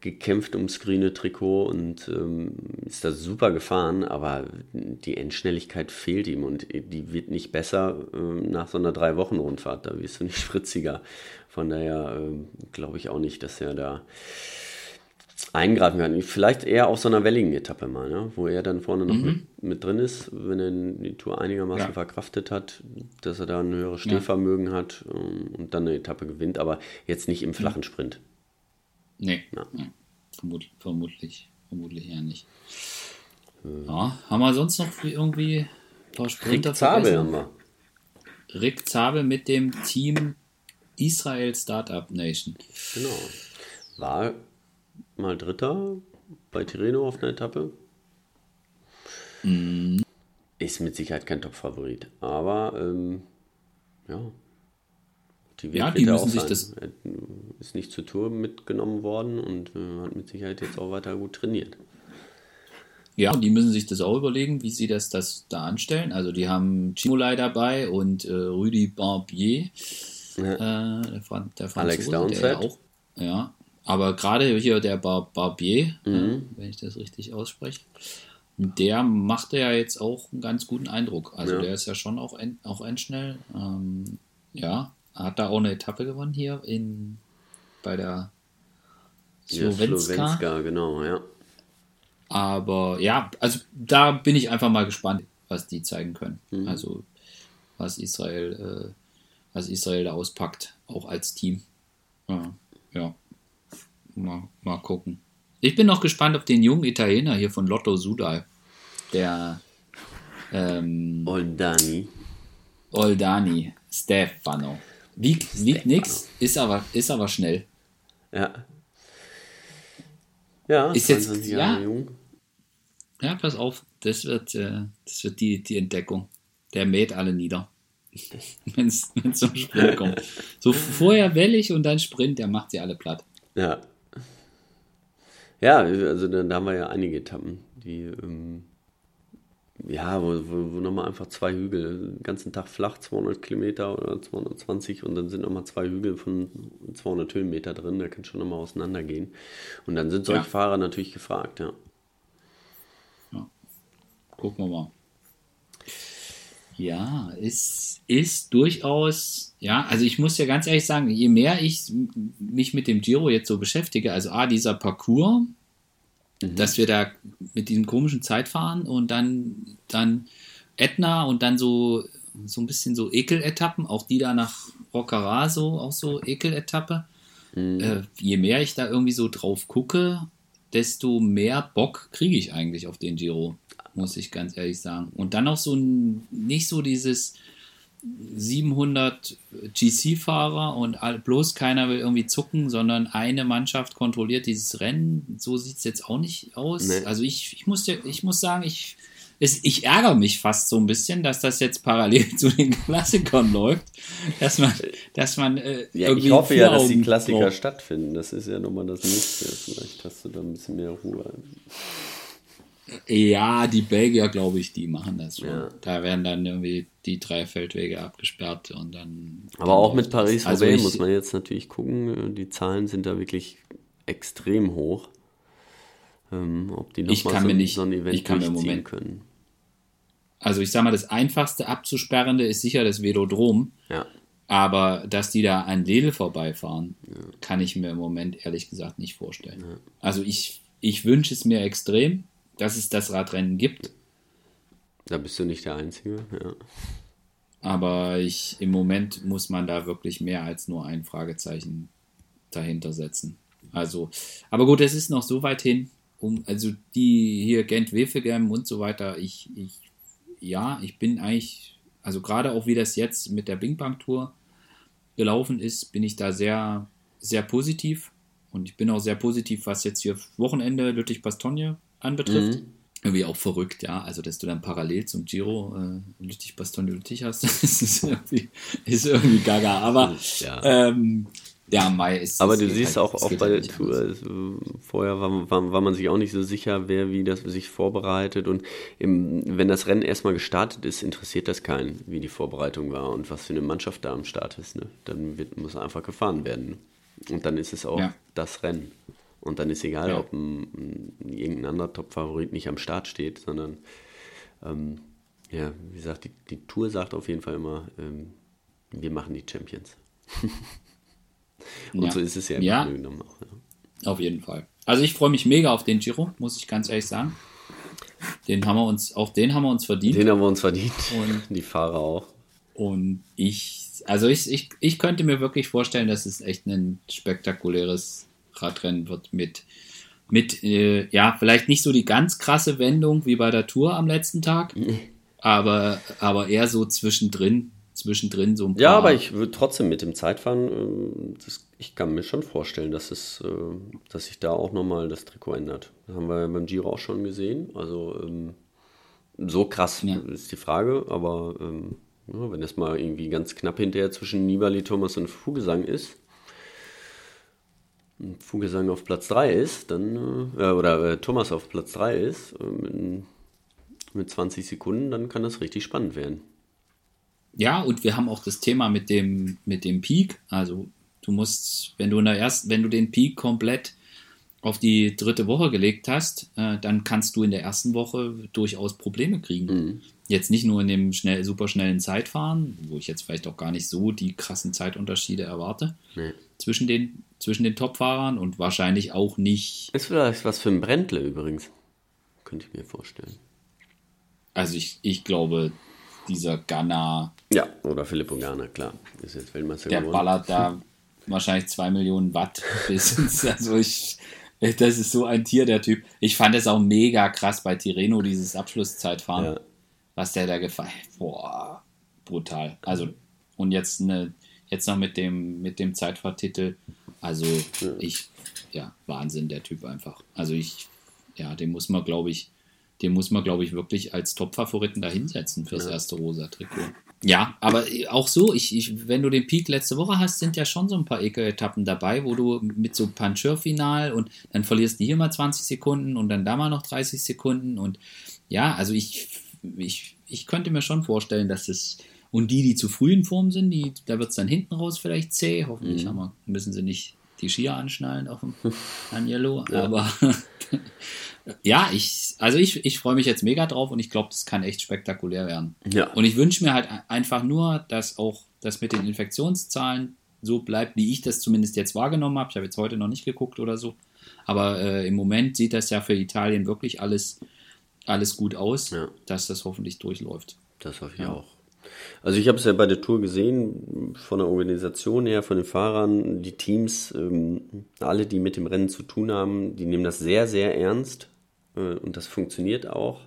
gekämpft ums grüne Trikot und ähm, ist da super gefahren, aber die Endschnelligkeit fehlt ihm und die wird nicht besser äh, nach so einer Drei-Wochen-Rundfahrt. Da wirst du nicht [LAUGHS] spritziger. Von daher äh, glaube ich auch nicht, dass er da eingreifen kann. Vielleicht eher auf so einer Welligen-Etappe mal, ne? wo er dann vorne noch mhm. mit, mit, drin ist, wenn er die Tour einigermaßen ja. verkraftet hat, dass er da ein höheres Stehvermögen ja. hat ähm, und dann eine Etappe gewinnt, aber jetzt nicht im flachen Sprint. Nee. Ja. Vermut, vermutlich, vermutlich eher nicht. Hm. Ja, haben wir sonst noch irgendwie ein paar Sprinter Rick Zabel haben wir. Rick Zabel mit dem Team Israel Startup Nation. Genau. War mal Dritter bei Tirreno auf einer Etappe. Mhm. Ist mit Sicherheit kein Top-Favorit. Aber ähm, ja, die ja, die müssen sich das. Ist nicht zur Tour mitgenommen worden und äh, hat mit Sicherheit jetzt auch weiter gut trainiert. Ja, und die müssen sich das auch überlegen, wie sie das, das da anstellen. Also die haben Chimolai dabei und äh, Rüdi Barbier, ja. äh, der, Fran der Franzose, Alex Downset. Der auch, ja, aber gerade hier der Bar Barbier, mhm. äh, wenn ich das richtig ausspreche, der machte ja jetzt auch einen ganz guten Eindruck. Also ja. der ist ja schon auch, end, auch endschnell. Ähm, ja, hat da auch eine Etappe gewonnen hier in, bei der Slowenska. Ja, Slowenska, genau, ja. Aber ja, also da bin ich einfach mal gespannt, was die zeigen können. Mhm. Also was Israel, äh, was Israel da auspackt, auch als Team. Ja, ja. Mal, mal gucken. Ich bin noch gespannt auf den jungen Italiener hier von Lotto Sudal. Der ähm, Oldani. Oldani, Stefano. Wiegt, wiegt nix, ist aber, ist aber schnell. Ja. Ja, ist jetzt, ja, jung. ja, pass auf, das wird, äh, das wird die, die Entdeckung. Der mäht alle nieder. [LAUGHS] Wenn es zum Sprint kommt. So vorher wellig und dann Sprint, der macht sie alle platt. Ja. Ja, also da, da haben wir ja einige Etappen, die ähm, ja, wo, wo, wo nochmal einfach zwei Hügel, den ganzen Tag flach, 200 Kilometer oder 220 und dann sind nochmal zwei Hügel von 200 Höhenmeter drin, da kann schon nochmal auseinandergehen. Und dann sind solche ja. Fahrer natürlich gefragt, ja. ja. Gucken wir mal. Ja, ist, ist durchaus, ja, also ich muss ja ganz ehrlich sagen, je mehr ich mich mit dem Giro jetzt so beschäftige, also A, dieser Parcours, Mhm. Dass wir da mit diesem komischen Zeitfahren und dann, dann Etna und dann so, so ein bisschen so Ekeletappen, auch die da nach Rockara so, auch so Ekeletappe. Mhm. Äh, je mehr ich da irgendwie so drauf gucke, desto mehr Bock kriege ich eigentlich auf den Giro, muss ich ganz ehrlich sagen. Und dann auch so ein, nicht so dieses, 700 GC-Fahrer und bloß keiner will irgendwie zucken, sondern eine Mannschaft kontrolliert dieses Rennen. So sieht es jetzt auch nicht aus. Nee. Also ich, ich, muss, ich muss sagen, ich, es, ich ärgere mich fast so ein bisschen, dass das jetzt parallel [LAUGHS] zu den Klassikern läuft, dass man, dass man äh, ja, ich hoffe ja, dass die Klassiker braucht. stattfinden. Das ist ja nochmal das nächste. Vielleicht hast du da ein bisschen mehr Ruhe. Ja, die Belgier, glaube ich, die machen das schon. Ja. Da werden dann irgendwie die drei Feldwege abgesperrt und dann. Aber auch mit Paris also muss man jetzt natürlich gucken. Die Zahlen sind da wirklich extrem hoch. Ähm, ob die nochmal so, nicht, so ein Event ich kann durchziehen Moment, können. Also ich sage mal, das einfachste abzusperrende ist sicher das Velodrom. Ja. Aber dass die da an Ledel vorbeifahren, ja. kann ich mir im Moment ehrlich gesagt nicht vorstellen. Ja. Also ich, ich wünsche es mir extrem dass es das Radrennen gibt. Da bist du nicht der Einzige, ja. Aber ich, im Moment muss man da wirklich mehr als nur ein Fragezeichen dahinter setzen. Also, aber gut, es ist noch so weit hin, um, also die hier Gent Wevelgem und so weiter, ich, ich, ja, ich bin eigentlich, also gerade auch wie das jetzt mit der Bing Bang Tour gelaufen ist, bin ich da sehr, sehr positiv. Und ich bin auch sehr positiv, was jetzt hier Wochenende Lüttich-Bastogne anbetrifft. Mhm. Irgendwie auch verrückt, ja. Also, dass du dann parallel zum Giro äh, Lüttich, Bastogne, Lüttich hast, [LAUGHS] das ist irgendwie, ist irgendwie gaga. Aber ja. Ähm, ja, Mai ist. Aber du siehst halt, auch, auch bei der Tour, also vorher war, war, war, man sich auch nicht so sicher, wer wie das sich vorbereitet. Und im, wenn das Rennen erstmal gestartet ist, interessiert das keinen, wie die Vorbereitung war und was für eine Mannschaft da am Start ist. Ne? Dann wird, muss einfach gefahren werden. Und dann ist es auch ja. das Rennen. Und dann ist egal, ja. ob ein, ein, irgendein anderer Top-Favorit nicht am Start steht, sondern ähm, ja, wie gesagt, die, die, Tour sagt auf jeden Fall immer, ähm, wir machen die Champions. [LAUGHS] Und ja. so ist es ja im ja. Grunde genommen auch. Ja. Auf jeden Fall. Also ich freue mich mega auf den Giro, muss ich ganz ehrlich sagen. Den haben wir uns, auch den haben wir uns verdient. Den haben wir uns verdient. Und [LAUGHS] die Fahrer auch. Und ich, also ich, ich, ich könnte mir wirklich vorstellen, dass es echt ein spektakuläres Radrennen wird mit, mit äh, ja, vielleicht nicht so die ganz krasse Wendung wie bei der Tour am letzten Tag, aber, aber eher so zwischendrin, zwischendrin so ein paar. Ja, aber ich würde trotzdem mit dem Zeitfahren, äh, das, ich kann mir schon vorstellen, dass es, äh, dass sich da auch nochmal das Trikot ändert. Das haben wir beim Giro auch schon gesehen. Also ähm, so krass ja. ist die Frage, aber ähm, wenn es mal irgendwie ganz knapp hinterher zwischen Nibali, Thomas und Fugesang ist, Fugesang auf Platz 3 ist, dann, äh, oder äh, Thomas auf Platz 3 ist, äh, mit, mit 20 Sekunden, dann kann das richtig spannend werden. Ja, und wir haben auch das Thema mit dem, mit dem Peak. Also du musst, wenn du in der ersten, wenn du den Peak komplett auf die dritte Woche gelegt hast, äh, dann kannst du in der ersten Woche durchaus Probleme kriegen. Mhm. Jetzt nicht nur in dem schnell, super schnellen Zeitfahren, wo ich jetzt vielleicht auch gar nicht so die krassen Zeitunterschiede erwarte nee. Zwischen den, zwischen den Top-Fahrern und wahrscheinlich auch nicht. Ist vielleicht was für ein Brändle übrigens. Könnte ich mir vorstellen. Also ich, ich glaube, dieser Ghana. Ja, oder Filippo Ghana, klar. Ist jetzt Weltmeister Der geworden. ballert da wahrscheinlich zwei Millionen Watt [LAUGHS] bis ins, also ich, das ist so ein Tier, der Typ. Ich fand es auch mega krass bei Tireno, dieses Abschlusszeitfahren, ja. was der da gefallen Boah, brutal. Also, und jetzt eine, jetzt noch mit dem, mit dem Zeitfahrtitel. Also, ja. ich, ja, Wahnsinn, der Typ einfach. Also ich, ja, den muss man, glaube ich, den muss man, glaube ich, wirklich als Top-Favoriten da hinsetzen fürs ja. erste Rosa-Trikot. Ja, aber auch so, ich, ich, wenn du den Peak letzte Woche hast, sind ja schon so ein paar Ekel-Etappen dabei, wo du mit so Puncher-Final und dann verlierst du hier mal 20 Sekunden und dann da mal noch 30 Sekunden und ja, also ich, ich, ich könnte mir schon vorstellen, dass es und die, die zu früh in Form sind, die, da wird es dann hinten raus vielleicht zäh. Hoffentlich mhm. haben wir, müssen sie nicht die Skier anschnallen auf dem [LAUGHS] Agnello. Ja. Aber [LAUGHS] ja, ich, also ich, ich freue mich jetzt mega drauf und ich glaube, das kann echt spektakulär werden. Ja. Und ich wünsche mir halt einfach nur, dass auch das mit den Infektionszahlen so bleibt, wie ich das zumindest jetzt wahrgenommen habe. Ich habe jetzt heute noch nicht geguckt oder so. Aber äh, im Moment sieht das ja für Italien wirklich alles, alles gut aus, ja. dass das hoffentlich durchläuft. Das hoffe ich ja. auch. Also ich habe es ja bei der Tour gesehen, von der Organisation her, von den Fahrern, die Teams, ähm, alle, die mit dem Rennen zu tun haben, die nehmen das sehr, sehr ernst äh, und das funktioniert auch.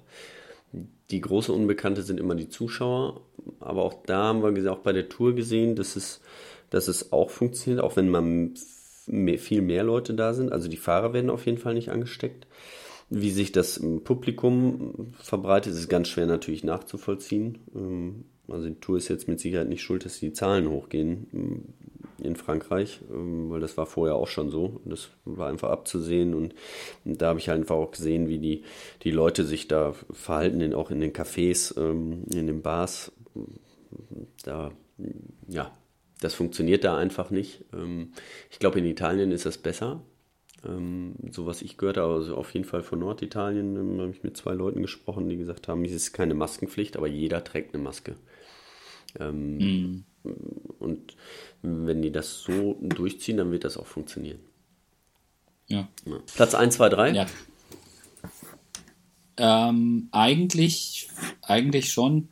Die große Unbekannte sind immer die Zuschauer, aber auch da haben wir auch bei der Tour gesehen, dass es, dass es auch funktioniert, auch wenn man viel mehr Leute da sind. Also die Fahrer werden auf jeden Fall nicht angesteckt. Wie sich das im Publikum verbreitet, ist ganz schwer natürlich nachzuvollziehen. Ähm, also die Tour ist jetzt mit Sicherheit nicht schuld, dass die Zahlen hochgehen mm, in Frankreich, ähm, weil das war vorher auch schon so. Das war einfach abzusehen und da habe ich halt einfach auch gesehen, wie die, die Leute sich da verhalten, auch in den Cafés, ähm, in den Bars. Da, ja, das funktioniert da einfach nicht. Ähm, ich glaube, in Italien ist das besser. So was ich gehört habe, also auf jeden Fall von Norditalien, habe ich mit zwei Leuten gesprochen, die gesagt haben, es ist keine Maskenpflicht, aber jeder trägt eine Maske. Ähm, mhm. Und wenn die das so durchziehen, dann wird das auch funktionieren. Ja. ja. Platz 1, 2, 3? Ja. Ähm, eigentlich, eigentlich schon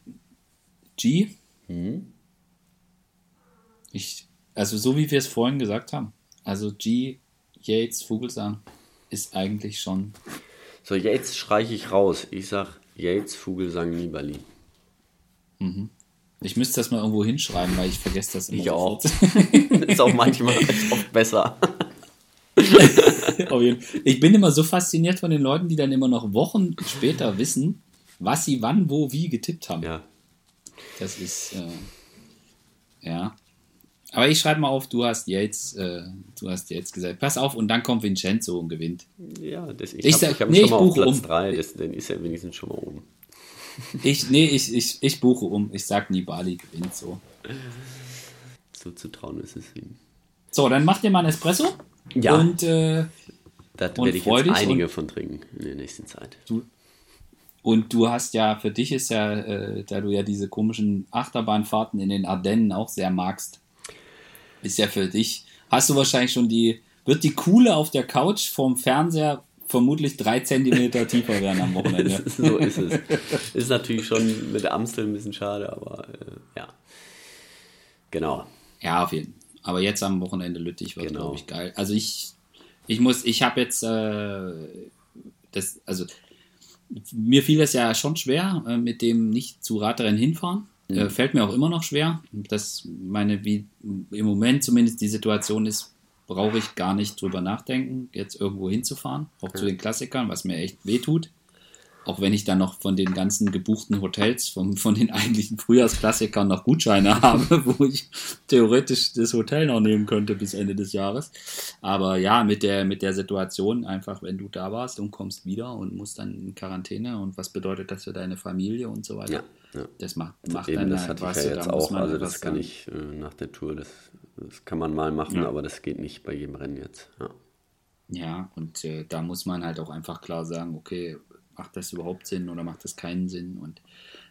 G. Mhm. Ich, also so wie wir es vorhin gesagt haben. Also G, Yates, Vogelsang ist eigentlich schon. So, Yates streiche ich raus. Ich sag Yates, Vogelsang, Nibali. Mhm. Ich müsste das mal irgendwo hinschreiben, weil ich vergesse das immer. Ich auch. [LAUGHS] ist auch manchmal oft besser. ich bin immer so fasziniert von den Leuten, die dann immer noch Wochen später wissen, was sie wann, wo, wie getippt haben. Ja. Das ist, äh, ja. Aber ich schreibe mal auf, du hast jetzt, äh, du hast jetzt gesagt, pass auf, und dann kommt Vincenzo und gewinnt. Ja, das, ich, ich habe hab nee, schon mal auf Platz 3, um. dann ist er wenigstens schon mal oben. [LAUGHS] Ich, nee, ich, ich, ich buche um. Ich sag Nibali gewinnt so. So zu trauen ist es ihm. So, dann macht ihr mal ein Espresso. Ja. Und äh, Da werde ich jetzt einige von trinken in der nächsten Zeit. Du, und du hast ja, für dich ist ja, äh, da du ja diese komischen Achterbahnfahrten in den Ardennen auch sehr magst, ist ja für dich, hast du wahrscheinlich schon die, wird die Kuhle auf der Couch vorm Fernseher vermutlich drei Zentimeter tiefer werden am Wochenende. [LAUGHS] so ist es. Ist natürlich schon mit Amstel ein bisschen schade, aber äh, ja. Genau. Ja, auf jeden Fall. Aber jetzt am Wochenende Lüttich wird, genau. glaube ich, geil. Also ich, ich muss, ich habe jetzt äh, das, also mir fiel es ja schon schwer äh, mit dem nicht zu Radrennen hinfahren. Mhm. Äh, fällt mir auch immer noch schwer. Das meine, wie im Moment zumindest die Situation ist, brauche ich gar nicht drüber nachdenken, jetzt irgendwo hinzufahren, auch mhm. zu den Klassikern, was mir echt wehtut. Auch wenn ich dann noch von den ganzen gebuchten Hotels, von, von den eigentlichen Frühjahrsklassikern noch Gutscheine [LAUGHS] habe, wo ich theoretisch das Hotel noch nehmen könnte bis Ende des Jahres. Aber ja, mit der, mit der Situation einfach, wenn du da warst und kommst wieder und musst dann in Quarantäne und was bedeutet das für deine Familie und so weiter. Ja, ja. Das macht, macht Eben, dann das hatte ich ja jetzt auch, also das kann ich äh, nach der Tour, das, das kann man mal machen, ja. aber das geht nicht bei jedem Rennen jetzt. Ja. Ja, und äh, da muss man halt auch einfach klar sagen, okay, macht das überhaupt Sinn oder macht das keinen Sinn? Und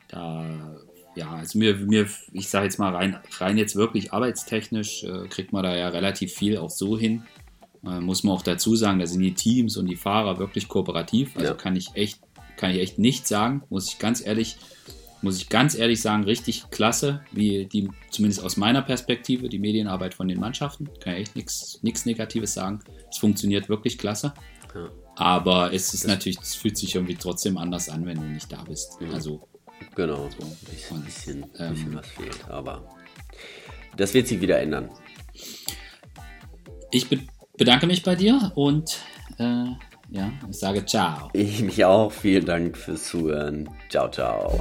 da, ja, also mir, mir ich sage jetzt mal rein, rein jetzt wirklich arbeitstechnisch, äh, kriegt man da ja relativ viel auch so hin. Äh, muss man auch dazu sagen, da sind die Teams und die Fahrer wirklich kooperativ. Also kann ich echt, kann ich echt nicht sagen, muss ich ganz ehrlich, muss ich ganz ehrlich sagen, richtig klasse, wie die, zumindest aus meiner Perspektive, die Medienarbeit von den Mannschaften. Kann ich echt nichts Negatives sagen. Es funktioniert wirklich klasse. Ja. Aber es ist das natürlich, es fühlt sich irgendwie trotzdem anders an, wenn du nicht da bist. Mhm. Also genau, so. ein bisschen, ähm, bisschen was fehlt, aber das wird sich wieder ändern. Ich be bedanke mich bei dir und äh, ja, ich sage ciao. Ich mich auch. Vielen Dank fürs Zuhören. Ciao, ciao.